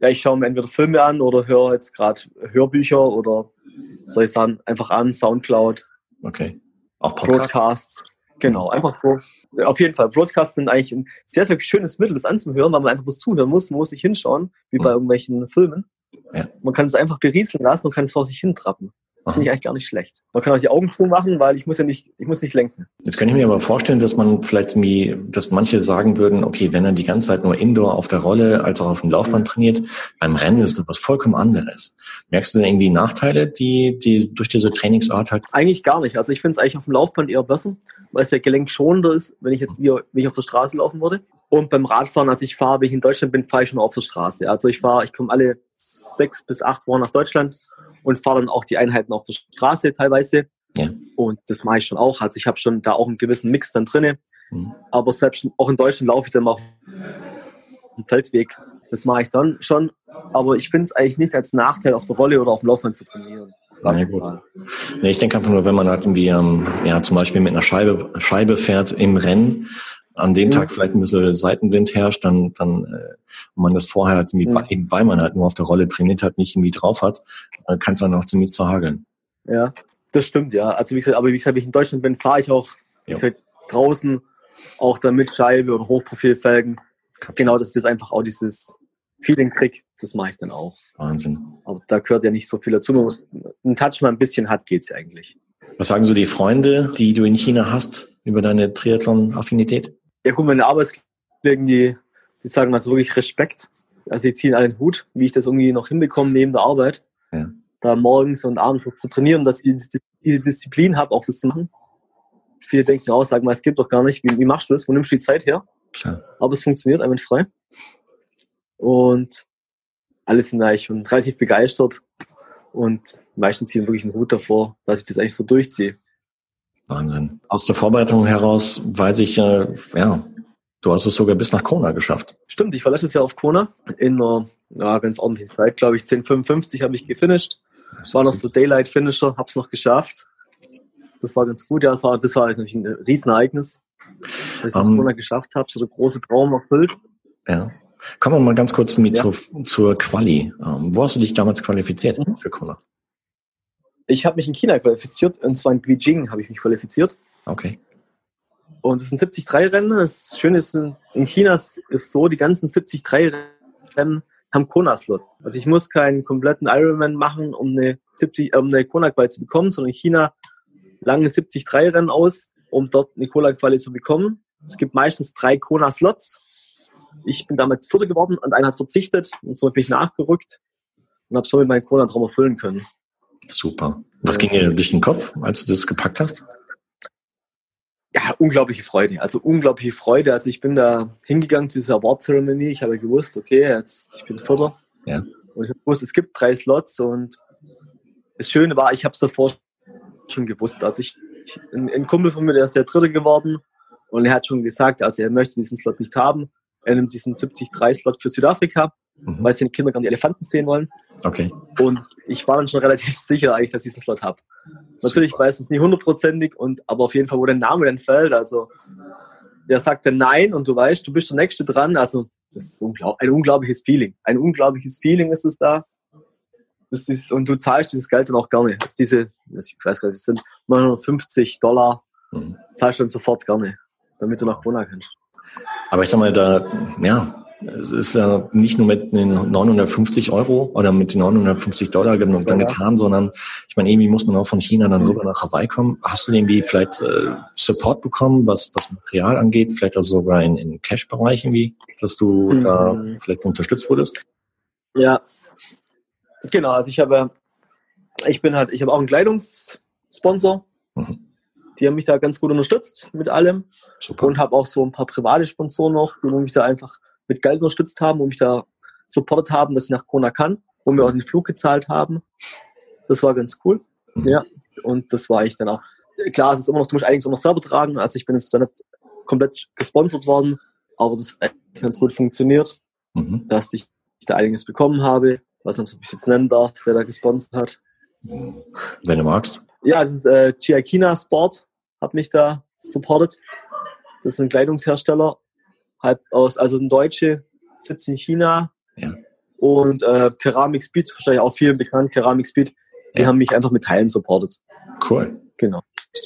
C: ja, ich schaue mir entweder Filme an oder höre jetzt gerade Hörbücher oder soll ich sagen, einfach an, Soundcloud.
B: Okay.
C: Auch Podcasts. Broadcasts. Genau, einfach so. Auf jeden Fall. Broadcasts sind eigentlich ein sehr, sehr schönes Mittel, das anzuhören, weil man einfach was zuhören muss. Man muss sich hinschauen, wie bei mhm. irgendwelchen Filmen. Ja. Man kann es einfach berieseln lassen und kann es vor sich hintrappen. Das finde ich eigentlich gar nicht schlecht. Man kann auch die Augen zumachen, weil ich muss ja nicht, ich muss nicht lenken.
B: Jetzt kann ich mir aber vorstellen, dass man vielleicht wie, dass manche sagen würden, okay, wenn er die ganze Zeit nur Indoor auf der Rolle als auch auf dem Laufband mhm. trainiert, beim Rennen ist das was vollkommen anderes. Merkst du denn irgendwie Nachteile, die, die durch diese Trainingsart hat?
C: Eigentlich gar nicht. Also ich finde es eigentlich auf dem Laufband eher besser, weil es ja gelenkschonender ist, wenn ich jetzt wie, wenn ich auf der Straße laufen würde. Und beim Radfahren, als ich fahre, wenn ich in Deutschland bin, fahre ich schon auf der Straße. Also ich fahre, ich komme alle sechs bis acht Wochen nach Deutschland und fahre dann auch die Einheiten auf der Straße teilweise. Ja. Und das mache ich schon auch. Also ich habe schon da auch einen gewissen Mix dann drinne. Mhm. Aber selbst auch in Deutschland laufe ich dann mal auf dem Feldweg. Das mache ich dann schon. Aber ich finde es eigentlich nicht als Nachteil, auf der Rolle oder auf dem Laufband zu trainieren.
B: Nee, gut. Nee, ich denke einfach nur, wenn man halt irgendwie ähm, ja, zum Beispiel mit einer Scheibe, Scheibe fährt im Rennen, an dem mhm. Tag vielleicht ein bisschen Seitenwind herrscht, dann, dann äh, man das vorher halt irgendwie, mhm. eben weil man halt nur auf der Rolle trainiert hat, nicht irgendwie drauf hat, dann kann es dann auch ziemlich zerhageln.
C: Ja, das stimmt, ja. Also wie gesagt, aber wie gesagt, wenn ich in Deutschland bin, fahre ich auch wie gesagt, draußen auch dann mit Scheibe oder Hochprofilfelgen. Genau, das ist jetzt einfach auch dieses Feeling krieg, das mache ich dann auch.
B: Wahnsinn.
C: Aber da gehört ja nicht so viel dazu. Nur ein Touch mal ein bisschen hat, geht's ja eigentlich.
B: Was sagen so die Freunde, die du in China hast, über deine Triathlon-Affinität?
C: Ja gut, meine Arbeitskollegen, die, die sagen also wirklich Respekt. Also die ziehen alle den Hut, wie ich das irgendwie noch hinbekomme neben der Arbeit. Ja. Da morgens und abends zu trainieren, dass ich diese Disziplin habe, auch das zu machen. Viele denken auch, sagen mal, es gibt doch gar nicht. Wie, wie machst du das? Wo nimmst du die Zeit her? Klar. Aber es funktioniert frei. Und alle sind eigentlich schon relativ begeistert. Und die meisten ziehen wirklich einen Hut davor, dass ich das eigentlich so durchziehe.
B: Wahnsinn. Aus der Vorbereitung heraus weiß ich, äh, ja, du hast es sogar bis nach Kona geschafft.
C: Stimmt, ich war letztes Jahr auf Kona in einer ja, ganz ordentlichen Zeit, glaube ich, 10,55 habe ich gefinisht. War noch so Daylight Finisher, hab's noch geschafft. Das war ganz gut, ja, das war, das war natürlich ein Riesenereignis, dass ich um, ähm, Kona geschafft habe, so der große Traum erfüllt.
B: Ja. Kommen wir mal ganz kurz mit ja. zur, zur Quali. Ähm, wo hast du dich damals qualifiziert mhm. für Kona?
C: Ich habe mich in China qualifiziert, und zwar in Beijing habe ich mich qualifiziert.
B: Okay.
C: Und es sind 73-Rennen. Das Schöne ist, in China ist es so, die ganzen 73-Rennen haben Kona-Slot. Also ich muss keinen kompletten Ironman machen, um eine, 70, um eine Kona-Quali zu bekommen, sondern in China lange 73-Rennen aus, um dort eine Kona-Quali zu bekommen. Es gibt meistens drei Kona-Slots. Ich bin damit Vierter geworden und einer hat verzichtet und so bin ich nachgerückt und habe somit meinen Kona-Traum erfüllen können.
B: Super. Was ging dir durch den Kopf, als du das gepackt hast?
C: Ja, unglaubliche Freude. Also unglaubliche Freude. Also ich bin da hingegangen zu dieser Award-Zeremonie. Ich habe gewusst, okay, jetzt ich bin Vierter. Ja. Und ich habe gewusst, es gibt drei Slots und das Schöne war, ich habe es davor schon gewusst. Also ich, ein, ein Kumpel von mir, der ist der Dritte geworden und er hat schon gesagt, also er möchte diesen Slot nicht haben. Er nimmt diesen 70-3-Slot für Südafrika mhm. weil seine Kinder gerne die Elefanten sehen wollen.
B: Okay.
C: Und ich war dann schon relativ [LAUGHS] sicher eigentlich, dass ich diesen Slot habe. Natürlich weiß man es nicht hundertprozentig, und aber auf jeden Fall, wo der Name dann fällt, also der sagt dann nein und du weißt, du bist der Nächste dran. Also das ist unglaub ein unglaubliches Feeling. Ein unglaubliches Feeling ist es da. Das ist, und du zahlst dieses Geld dann auch gerne. Das diese, ich weiß gar nicht, das sind 950 Dollar, mhm. zahlst du dann sofort gerne, damit du nach Kona kannst.
B: Aber ich sag mal, da, ja, es ist ja nicht nur mit den 950 Euro oder mit den 950 Dollar dann ja. getan, sondern ich meine, irgendwie muss man auch von China dann rüber nach Hawaii kommen. Hast du irgendwie vielleicht äh, Support bekommen, was, was Material angeht, vielleicht auch sogar in, in Cash-Bereich irgendwie, dass du mhm. da vielleicht unterstützt wurdest?
C: Ja, genau. Also ich habe, ich bin halt, ich habe auch einen Kleidungssponsor. Mhm. Die haben mich da ganz gut unterstützt mit allem. Super. Und habe auch so ein paar private Sponsoren noch, die mich da einfach mit Geld unterstützt haben und mich da supportet haben, dass ich nach Kona kann, wo mir auch den Flug gezahlt haben. Das war ganz cool. Mhm. Ja, und das war ich dann auch. Klar, es ist immer noch, du musst eigentlich auch noch selber tragen. Also ich bin jetzt da nicht komplett gesponsert worden, aber das hat ganz gut funktioniert, mhm. dass ich da einiges bekommen habe. Was nicht, ob ich jetzt nennen darf, wer da gesponsert hat.
B: Wenn du magst.
C: Ja, das, äh, Chiakina Sport hat mich da supportet. Das ist ein Kleidungshersteller halb aus, also ein Deutsche, sitzt in China. Ja. Und äh, Keramik Speed, wahrscheinlich auch vielen bekannt, Keramik Speed, die ja. haben mich einfach mit Teilen supportet.
B: Cool.
C: Genau.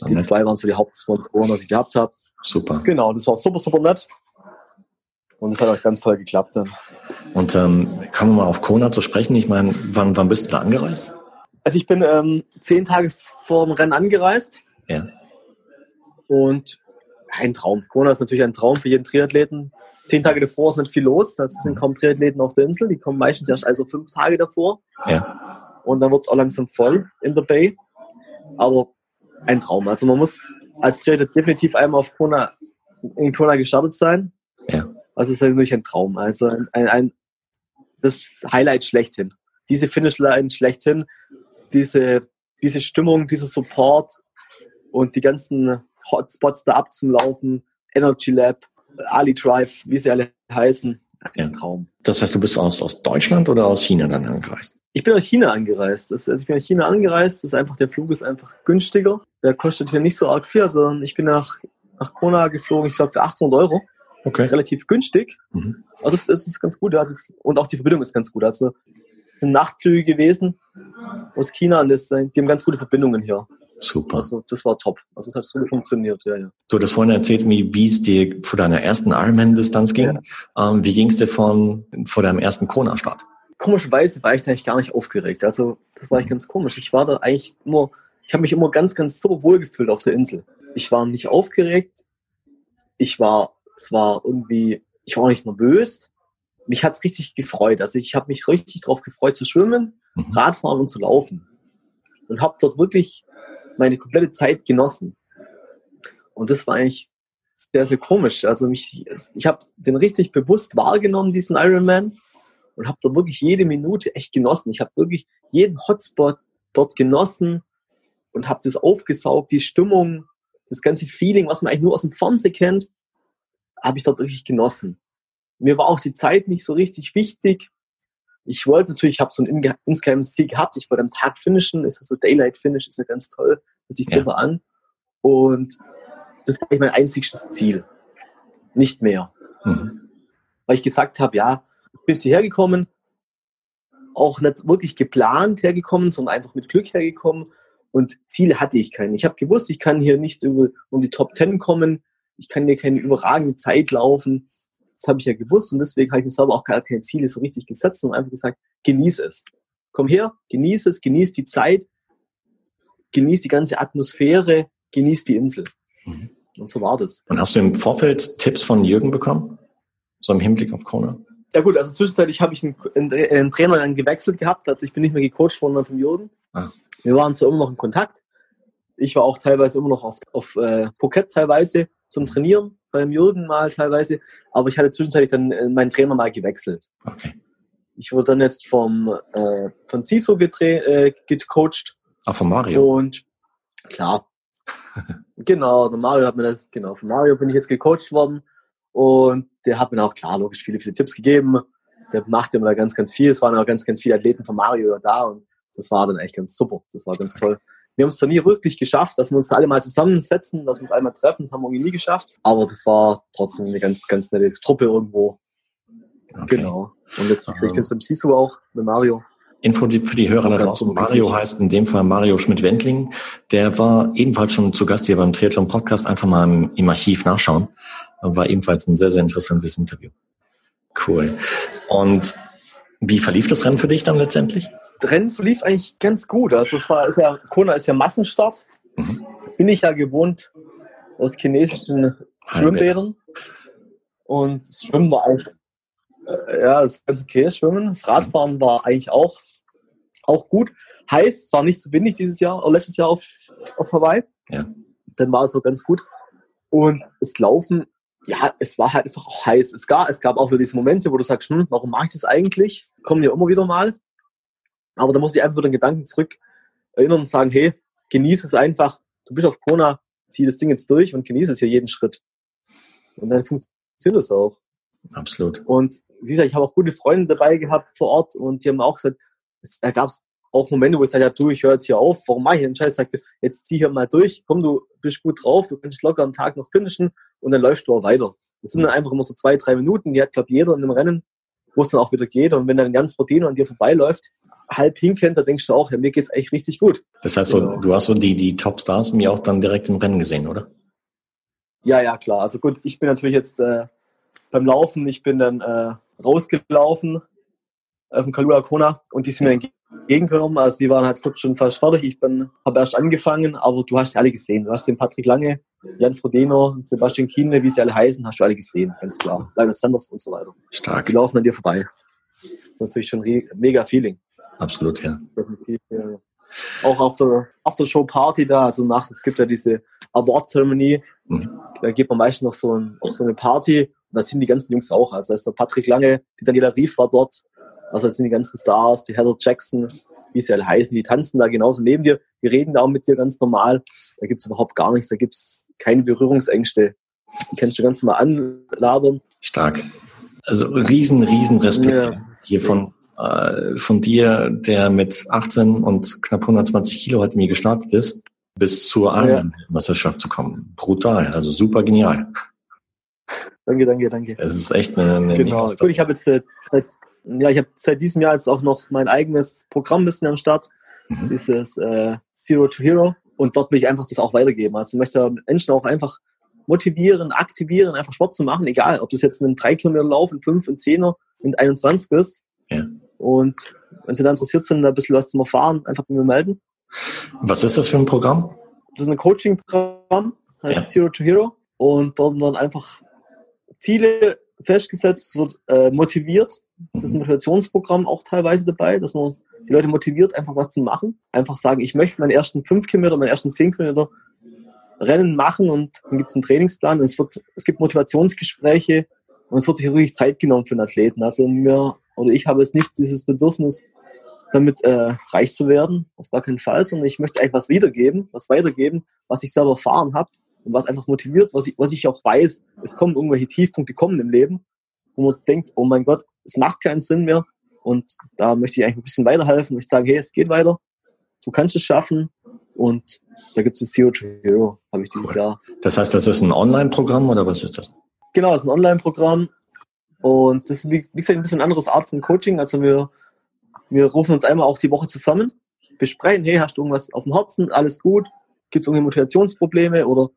C: Die nett. zwei waren so die Hauptsponsoren, was ich gehabt habe.
B: Super.
C: Genau, das war super, super nett. Und das hat auch ganz toll geklappt dann.
B: Und ähm, kommen wir mal auf Kona zu sprechen. Ich meine, wann, wann bist du da angereist?
C: Also ich bin ähm, zehn Tage vor dem Rennen angereist.
B: Ja.
C: Und ein Traum. Kona ist natürlich ein Traum für jeden Triathleten. Zehn Tage davor ist nicht viel los. Also sind kaum Triathleten auf der Insel. Die kommen meistens erst also fünf Tage davor.
B: Ja.
C: Und dann wird es auch langsam voll in der Bay. Aber ein Traum. Also man muss als Triathlet definitiv einmal auf Kona, in Kona gestartet sein.
B: Ja.
C: Also es ist natürlich ein Traum. Also ein, ein, ein das Highlight schlechthin. Diese Finishline schlechthin, diese, diese Stimmung, dieser Support und die ganzen Hotspots da abzulaufen, Energy Lab, Ali Drive, wie sie alle heißen. Ein Traum.
B: Das heißt, du bist aus, aus Deutschland oder aus China dann angereist?
C: Ich bin aus China angereist. Das, also ich bin aus China angereist. Das ist einfach, der Flug ist einfach günstiger. Der kostet hier nicht so arg viel. Also ich bin nach, nach Kona geflogen, ich glaube für 800 Euro.
B: Okay.
C: Relativ günstig. Mhm. Also es, es, ist ganz gut. Und auch die Verbindung ist ganz gut. Also es sind Nachtflüge gewesen aus China und das, die haben ganz gute Verbindungen hier.
B: Super.
C: Also das war top. Also es hat so funktioniert, ja, ja.
B: Du hattest vorhin erzählt, wie wie es dir vor deiner ersten Ironman-Distanz ging. Ja. Ähm, wie ging es dir von vor deinem ersten Kona-Start?
C: Komischerweise war ich da eigentlich gar nicht aufgeregt. Also das war echt ganz komisch. Ich war da eigentlich nur, ich habe mich immer ganz, ganz so wohl gefühlt auf der Insel. Ich war nicht aufgeregt. Ich war zwar irgendwie, ich war auch nicht nervös. Mich hat's richtig gefreut. Also ich habe mich richtig darauf gefreut zu schwimmen, mhm. Radfahren und zu laufen. Und habe dort wirklich meine komplette Zeit genossen. Und das war eigentlich sehr, sehr komisch. Also mich, ich habe den richtig bewusst wahrgenommen, diesen Ironman, und habe da wirklich jede Minute echt genossen. Ich habe wirklich jeden Hotspot dort genossen und habe das aufgesaugt, die Stimmung, das ganze Feeling, was man eigentlich nur aus dem Fernsehen kennt, habe ich dort wirklich genossen. Mir war auch die Zeit nicht so richtig wichtig. Ich wollte natürlich, ich habe so ein insgeheimes Ziel gehabt. Ich wollte am Tag finishen, ist so Daylight Finish, ist ja ganz toll, hört sich super ja. an. Und das war mein einziges Ziel. Nicht mehr. Mhm. Weil ich gesagt habe, ja, ich bin hierher gekommen, auch nicht wirklich geplant hergekommen, sondern einfach mit Glück hergekommen. Und Ziele hatte ich keine. Ich habe gewusst, ich kann hier nicht über, um die Top Ten kommen. Ich kann hier keine überragende Zeit laufen. Das habe ich ja gewusst und deswegen habe ich mir selber auch gar keine Ziele so richtig gesetzt und einfach gesagt, genieße es. Komm her, genieße es, genieße die Zeit, genieße die ganze Atmosphäre, genieße die Insel. Mhm. Und so war das.
B: Und hast du im Vorfeld Tipps von Jürgen bekommen? So im Hinblick auf Kona?
C: Ja gut, also zwischenzeitlich habe ich einen, einen, Trainer dann gewechselt gehabt, also ich bin nicht mehr gecoacht worden von Jürgen. Ah. Wir waren zwar immer noch in Kontakt. Ich war auch teilweise immer noch auf, auf äh, Phuket teilweise zum Trainieren beim Jürgen mal teilweise, aber ich hatte zwischenzeitlich dann äh, meinen Trainer mal gewechselt. Okay. Ich wurde dann jetzt vom äh, von CISO äh, gecoacht.
B: Ach, von Mario.
C: Und klar. [LAUGHS] genau, der Mario hat mir das, genau, von Mario bin ich jetzt gecoacht worden. Und der hat mir auch klar, logisch, viele, viele Tipps gegeben. Der macht immer da ganz, ganz viel. Es waren auch ganz, ganz viele Athleten von Mario da und das war dann echt ganz super. Das war ganz toll. Wir haben es zwar nie wirklich geschafft, dass wir uns da alle mal zusammensetzen, dass wir uns einmal treffen, das haben wir irgendwie nie geschafft. Aber das war trotzdem eine ganz, ganz nette Truppe irgendwo. Okay. Genau. Und jetzt, wie gesagt, ich kenne es beim Sisu auch, mit Mario.
B: Info für die Hörer da draußen. Mario heißt in dem Fall Mario Schmidt-Wendling. Der war ebenfalls schon zu Gast hier beim Triathlon Podcast. Einfach mal im, im Archiv nachschauen. War ebenfalls ein sehr, sehr interessantes Interview. Cool. Und wie verlief das Rennen für dich dann letztendlich?
C: Rennen verlief eigentlich ganz gut. Also es war, ist ja, Kona ist ja Massenstart. Mhm. Bin ich ja gewohnt aus chinesischen Schwimmbädern. Und das Schwimmen war eigentlich, äh, ja, ist ganz okay, das Schwimmen. Das Radfahren war eigentlich auch, auch gut. Heiß, es war nicht so windig dieses Jahr, oder letztes Jahr auf, auf Hawaii. Ja. Dann war es so ganz gut. Und das Laufen, ja, es war halt einfach auch heiß. Es gab, es gab auch für diese Momente, wo du sagst, hm, warum mache ich das eigentlich? Kommen ja immer wieder mal. Aber da muss ich einfach wieder den Gedanken zurück erinnern und sagen, hey, genieße es einfach. Du bist auf Kona, zieh das Ding jetzt durch und genieße es hier jeden Schritt. Und dann funktioniert es auch.
B: Absolut.
C: Und wie gesagt, ich habe auch gute Freunde dabei gehabt vor Ort und die haben auch gesagt, da gab es auch Momente, wo ich sage, du, ich höre jetzt hier auf, warum mache ich den Scheiß? Sagte, jetzt zieh hier mal durch, komm, du bist gut drauf, du kannst locker am Tag noch finishen und dann läufst du auch weiter. Das sind dann einfach immer so zwei, drei Minuten, die hat, glaube jeder in einem Rennen, wo es dann auch wieder geht. Und wenn dann Jan Frodeno an dir vorbeiläuft, halb hinkennt, da denkst du auch, ja, mir geht's echt richtig gut.
B: Das heißt, so, genau. du hast so die, die Top-Stars mir auch dann direkt im Rennen gesehen, oder?
C: Ja, ja, klar. Also gut, ich bin natürlich jetzt äh, beim Laufen, ich bin dann äh, rausgelaufen auf dem Kalula Kona und die sind mir entgegengekommen. Also die waren halt kurz schon fast fertig. Ich bin, habe erst angefangen, aber du hast alle gesehen. Du hast den Patrick Lange, Jan Frodeno, Sebastian Kiene, wie sie alle heißen, hast du alle gesehen, ganz klar. Linus Sanders und so weiter.
B: Stark.
C: Die laufen an dir vorbei. Natürlich schon mega Feeling.
B: Absolut, ja. Definitiv,
C: ja. Auch auf der After-Show-Party da, also nach, es gibt ja diese Award-Zeremonie, mhm. da geht man meistens noch so ein, auf so eine Party und da sind die ganzen Jungs auch. Also da ist der Patrick Lange, die Daniela Rief war dort, also das sind die ganzen Stars, die Heather Jackson, wie sie alle heißen, die tanzen da genauso neben dir, die reden da auch mit dir ganz normal. Da gibt's überhaupt gar nichts, da gibt's keine Berührungsängste. Die kannst du ganz normal anlabern.
B: Stark. Also riesen, riesen Respekt ja. hier von, äh, von dir, der mit 18 und knapp 120 Kilo heute mir gestartet ist, bis zur Ironman-Meisterschaft zu kommen. Brutal, also super genial.
C: Danke, danke, danke.
B: Es ist echt eine, eine
C: Genau. Gut, ich habe jetzt äh, seit, ja, ich habe seit diesem Jahr jetzt auch noch mein eigenes Programm bisschen am Start. Mhm. Dieses äh, Zero to Hero. Und dort will ich einfach das auch weitergeben. Also ich möchte Menschen auch einfach motivieren, aktivieren, einfach Sport zu machen, egal, ob das jetzt ein 3 Kilometer Lauf, ein 5, ein 10er, ein 21 ist. Ja. Und wenn Sie da interessiert sind, da ein bisschen was zum Erfahren, einfach bei mir melden.
B: Was ist das für ein Programm?
C: Das ist ein Coaching-Programm, heißt ja. Zero to Hero. Und dort werden einfach Ziele festgesetzt, es wird äh, motiviert. Das ist ein mhm. Motivationsprogramm auch teilweise dabei, dass man die Leute motiviert, einfach was zu machen. Einfach sagen, ich möchte meinen ersten fünf Kilometer, meinen ersten zehn Kilometer Rennen machen und dann gibt es einen Trainingsplan. Es, wird, es gibt Motivationsgespräche und es wird sich wirklich Zeit genommen für den Athleten. Also mir oder ich habe jetzt nicht dieses Bedürfnis, damit äh, reich zu werden, auf gar keinen Fall, sondern ich möchte eigentlich was wiedergeben, was weitergeben, was ich selber erfahren habe und was einfach motiviert, was ich, was ich auch weiß, es kommen irgendwelche Tiefpunkte kommen im Leben, wo man denkt, oh mein Gott, es macht keinen Sinn mehr und da möchte ich eigentlich ein bisschen weiterhelfen und ich sage, hey, es geht weiter, du kannst es schaffen und da gibt es das Zero to Hero, habe ich dieses cool. Jahr.
B: Das heißt, das ist ein Online-Programm oder was ist das?
C: Genau, es ist ein Online-Programm und das ist, wie gesagt, ein bisschen anderes Art von Coaching. Also wir, wir rufen uns einmal auch die Woche zusammen, besprechen, hey, hast du irgendwas auf dem Herzen, alles gut, gibt es irgendwelche Motivationsprobleme oder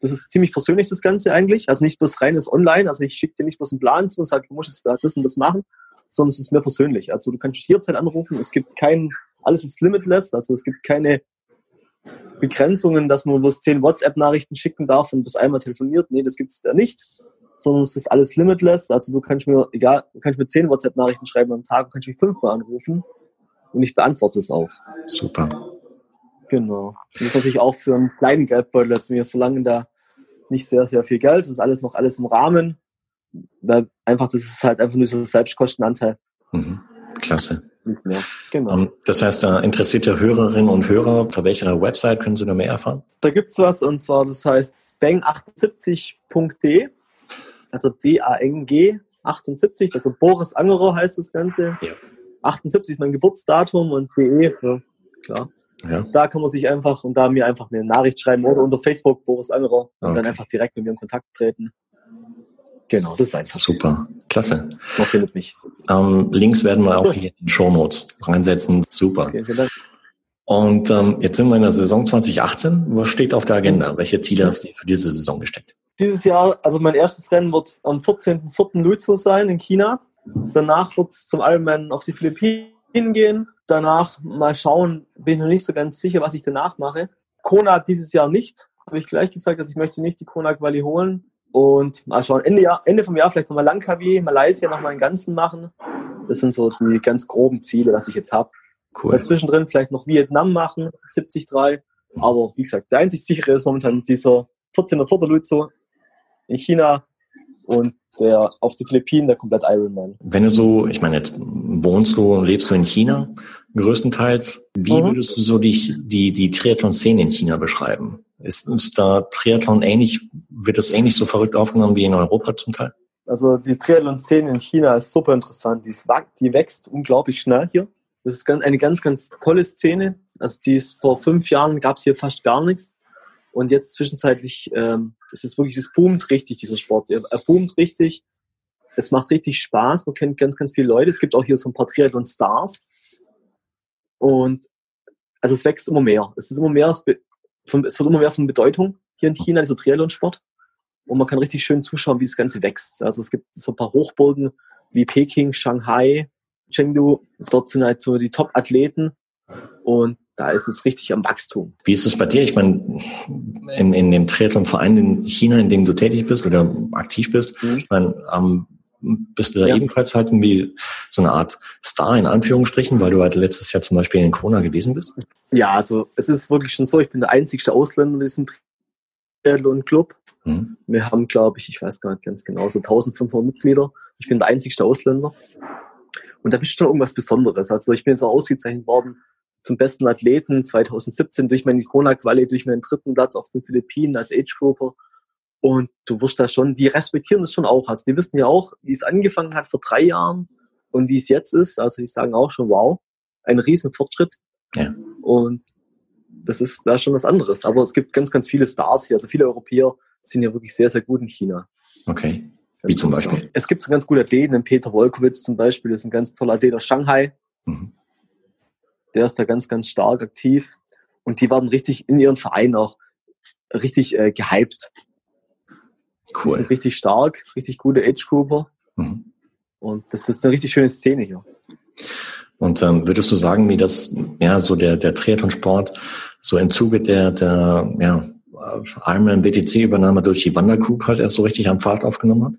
C: das ist ziemlich persönlich, das Ganze eigentlich. Also nicht bloß reines Online. Also ich schicke dir nicht bloß einen Plan zu und sage, du musst jetzt da das und das machen, sondern es ist mehr persönlich. Also du kannst dich jederzeit anrufen. Es gibt kein, alles ist limitless. Also es gibt keine Begrenzungen, dass man bloß zehn WhatsApp-Nachrichten schicken darf und bis einmal telefoniert. Nee, das gibt es da nicht sondern es ist alles limitless. Also du kannst mir, egal, du kannst mir zehn WhatsApp-Nachrichten schreiben am Tag, du kannst mich fünfmal anrufen und ich beantworte es auch.
B: Super.
C: Genau. Und das ist natürlich auch für einen kleinen Geldbeutel. Also wir verlangen da nicht sehr, sehr viel Geld. Das ist alles noch alles im Rahmen. Weil einfach, das ist halt einfach nur so Selbstkostenanteil.
B: Mhm. Klasse. Ja, genau. Ähm, das heißt, da interessierte Hörerinnen und Hörer, auf welcher Website können Sie noch mehr erfahren?
C: Da gibt es was und zwar, das heißt bang78.de also B-A-N-G 78, also Boris Angerer heißt das Ganze. Ja. 78 mein Geburtsdatum und DE für, klar. Ja. Da kann man sich einfach und da mir einfach eine Nachricht schreiben oder unter Facebook Boris Angerer und okay. dann einfach direkt mit mir in Kontakt treten. Genau, das ist einfach.
B: Super, klasse.
C: Man findet mich.
B: Ähm, Links werden wir auch hier in den Show Notes reinsetzen. Super. Okay, vielen Dank. Und ähm, jetzt sind wir in der Saison 2018. Was steht auf der Agenda? Welche Ziele hast du für diese Saison gesteckt?
C: Dieses Jahr, also mein erstes Rennen wird am 14.04. Luzhou sein in China. Danach wird es zum Ironman auf die Philippinen gehen. Danach mal schauen, bin ich noch nicht so ganz sicher, was ich danach mache. Kona dieses Jahr nicht, habe ich gleich gesagt, dass also ich möchte nicht die Kona-Quali holen. Und mal schauen, Ende, Jahr, Ende vom Jahr vielleicht nochmal Langkawi, Malaysia nochmal einen ganzen machen. Das sind so die ganz groben Ziele, was ich jetzt habe. Cool. Dazwischen drin vielleicht noch Vietnam machen, 73. Aber wie gesagt, der einzig sichere ist momentan dieser 14er Viertel Luzhou in China und der auf die Philippinen der komplett Ironman.
B: Wenn du so, ich meine, jetzt wohnst du und lebst du in China größtenteils. Wie mhm. würdest du so die, die, die Triathlon-Szene in China beschreiben? Ist, ist da Triathlon ähnlich, wird das ähnlich so verrückt aufgenommen wie in Europa zum Teil?
C: Also die Triathlon-Szene in China ist super interessant. Die, ist, die wächst unglaublich schnell hier. Das ist eine ganz, ganz tolle Szene. Also die ist vor fünf Jahren gab es hier fast gar nichts. Und jetzt zwischenzeitlich ähm, ist es wirklich, es boomt richtig, dieser Sport. Er, er boomt richtig. Es macht richtig Spaß. Man kennt ganz, ganz viele Leute. Es gibt auch hier so ein paar Triathlon-Stars. Und also es wächst immer mehr. Es ist immer mehr, es wird immer mehr von Bedeutung hier in China, dieser Triathlon-Sport. Und man kann richtig schön zuschauen, wie das Ganze wächst. Also es gibt so ein paar Hochburgen wie Peking, Shanghai, Chengdu. Dort sind halt so die Top-Athleten. Und da ist es richtig am Wachstum.
B: Wie ist es bei dir? Ich meine, in, in dem Triathlon-Verein in China, in dem du tätig bist oder aktiv bist, mhm. ich meine, ähm, bist du da ja. ebenfalls halt irgendwie so eine Art Star in Anführungsstrichen, weil du halt letztes Jahr zum Beispiel in Kona gewesen bist?
C: Ja, also es ist wirklich schon so, ich bin der einzigste Ausländer in diesem Triathlon-Club. Mhm. Wir haben, glaube ich, ich weiß gar nicht ganz genau, so 1500 Mitglieder. Ich bin der einzigste Ausländer. Und da bist du schon irgendwas Besonderes. Also ich bin so ausgezeichnet worden zum besten Athleten 2017 durch meine Kona-Quali, durch meinen dritten Platz auf den Philippinen als Age-Grouper. Und du wirst da schon, die respektieren das schon auch. Also die wissen ja auch, wie es angefangen hat vor drei Jahren und wie es jetzt ist. Also die sagen auch schon, wow, ein riesen Fortschritt. Ja. Und das ist da schon was anderes. Aber es gibt ganz, ganz viele Stars hier. Also viele Europäer sind ja wirklich sehr, sehr gut in China.
B: Okay. Wie zum Beispiel?
C: Es gibt so ganz gute Athleten, Peter Wolkowitz zum Beispiel, ist ein ganz toller Athlet aus Shanghai. Mhm. Der ist da ganz, ganz stark aktiv. Und die werden richtig in ihren Verein auch richtig äh, gehypt. Cool. Die sind richtig stark, richtig gute Age-Grouper. Mhm. Und das, das ist eine richtig schöne Szene hier.
B: Und ähm, würdest du sagen, wie das, ja, so der, der Triathlon-Sport so im Zuge der, der, ja, Ironman BTC-Übernahme durch die Wandergroup halt erst so richtig am Fahrt aufgenommen hat?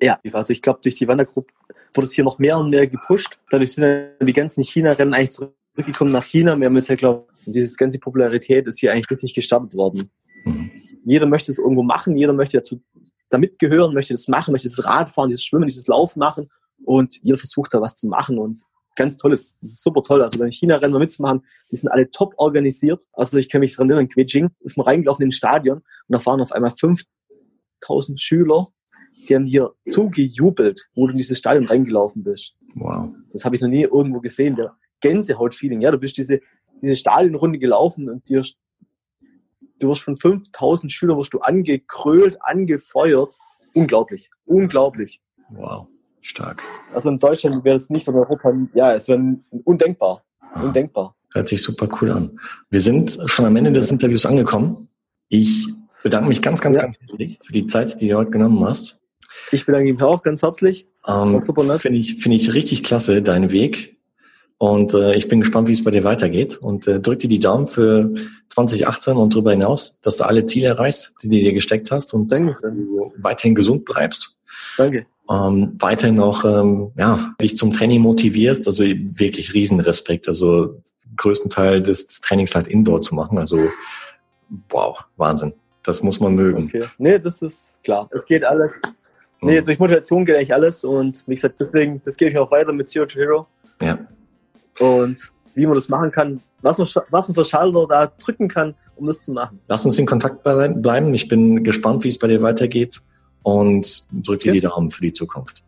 C: Ja, also ich glaube, durch die Wandergroup wurde es hier noch mehr und mehr gepusht. Dadurch sind die ganzen China-Rennen eigentlich zurückgekommen nach China. Wir haben jetzt ja, glaube ich, diese ganze Popularität ist hier eigentlich richtig gestartet worden. Mhm. Jeder möchte es irgendwo machen, jeder möchte dazu da mitgehören, möchte das machen, möchte das Radfahren, dieses Schwimmen, dieses Laufen machen und jeder versucht da was zu machen und ganz toll ist, das ist super toll. Also bei China-Rennen mitzumachen, die sind alle top organisiert. Also ich kann mich daran erinnern, in Beijing ist man reingelaufen in den Stadion und da fahren auf einmal 5000 Schüler, die haben hier zugejubelt, wo du in dieses Stadion reingelaufen bist. Wow. Das habe ich noch nie irgendwo gesehen. Der Gänsehaut-Feeling. Ja, du bist diese, diese Stadionrunde gelaufen und dir, du wirst von 5000 Schülern wirst du angekrölt, angefeuert. Unglaublich. Unglaublich.
B: Wow. Stark.
C: Also in Deutschland wäre es nicht, in Europa, ja, es wäre undenkbar. Ah, undenkbar.
B: Hört sich super cool an. Wir sind schon am Ende des Interviews angekommen. Ich bedanke mich ganz, ganz, ja. ganz herzlich für die Zeit, die du heute genommen hast.
C: Ich bedanke mich auch ganz herzlich.
B: Ähm, super nett. Finde ich, finde ich richtig klasse, deinen Weg. Und äh, ich bin gespannt, wie es bei dir weitergeht. Und äh, drück dir die Daumen für 2018 und darüber hinaus, dass du alle Ziele erreichst, die du dir gesteckt hast und Danke. weiterhin gesund bleibst. Danke ähm, weiterhin noch ähm, ja, dich zum Training motivierst. Also wirklich Riesenrespekt. Also größten Teil des, des Trainings halt indoor zu machen. Also wow, Wahnsinn. Das muss man mögen.
C: Okay. Nee, das ist klar. Es geht alles. Nee, mhm. durch Motivation geht eigentlich alles. Und wie gesagt, deswegen, das gebe ich auch weiter mit Zero to Hero. Ja. Und wie man das machen kann, was man, was man für Schalter da drücken kann, um das zu machen.
B: Lass uns in Kontakt bleiben. Ich bin gespannt, wie es bei dir weitergeht und drücke dir die Daumen für die Zukunft.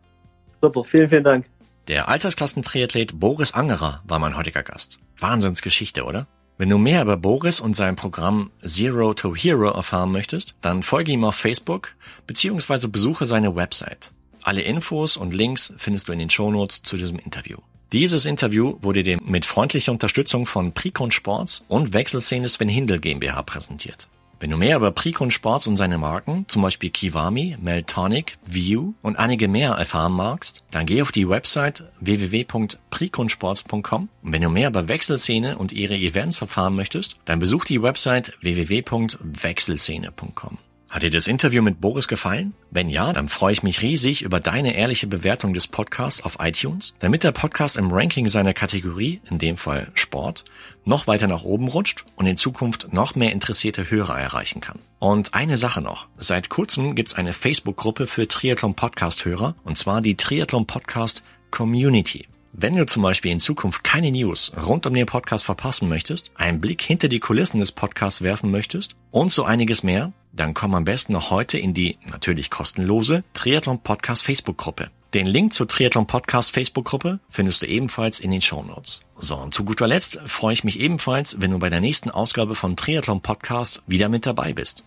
C: Super, vielen, vielen Dank.
B: Der Altersklassentriathlet Boris Angerer war mein heutiger Gast. Wahnsinnsgeschichte, oder? Wenn du mehr über Boris und sein Programm Zero to Hero erfahren möchtest, dann folge ihm auf Facebook bzw. besuche seine Website. Alle Infos und Links findest du in den Shownotes zu diesem Interview. Dieses Interview wurde dir mit freundlicher Unterstützung von Precon Sports und Wechselszene Sven Hindel GmbH präsentiert. Wenn du mehr über Precon Sports und seine Marken, zum Beispiel Kiwami, Meltonic, View und einige mehr erfahren magst, dann geh auf die Website www.preconsports.com und wenn du mehr über Wechselszene und ihre Events erfahren möchtest, dann besuch die Website www.wechselszene.com. Hat dir das Interview mit Boris gefallen? Wenn ja, dann freue ich mich riesig über deine ehrliche Bewertung des Podcasts auf iTunes, damit der Podcast im Ranking seiner Kategorie, in dem Fall Sport, noch weiter nach oben rutscht und in Zukunft noch mehr interessierte Hörer erreichen kann. Und eine Sache noch. Seit kurzem gibt's eine Facebook-Gruppe für Triathlon-Podcast-Hörer, und zwar die Triathlon-Podcast Community. Wenn du zum Beispiel in Zukunft keine News rund um den Podcast verpassen möchtest, einen Blick hinter die Kulissen des Podcasts werfen möchtest und so einiges mehr, dann komm am besten noch heute in die natürlich kostenlose Triathlon Podcast Facebook Gruppe. Den Link zur Triathlon Podcast Facebook Gruppe findest du ebenfalls in den Show Notes. So, und zu guter Letzt freue ich mich ebenfalls, wenn du bei der nächsten Ausgabe von Triathlon Podcast wieder mit dabei bist.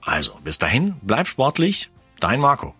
B: Also, bis dahin, bleib sportlich, dein Marco.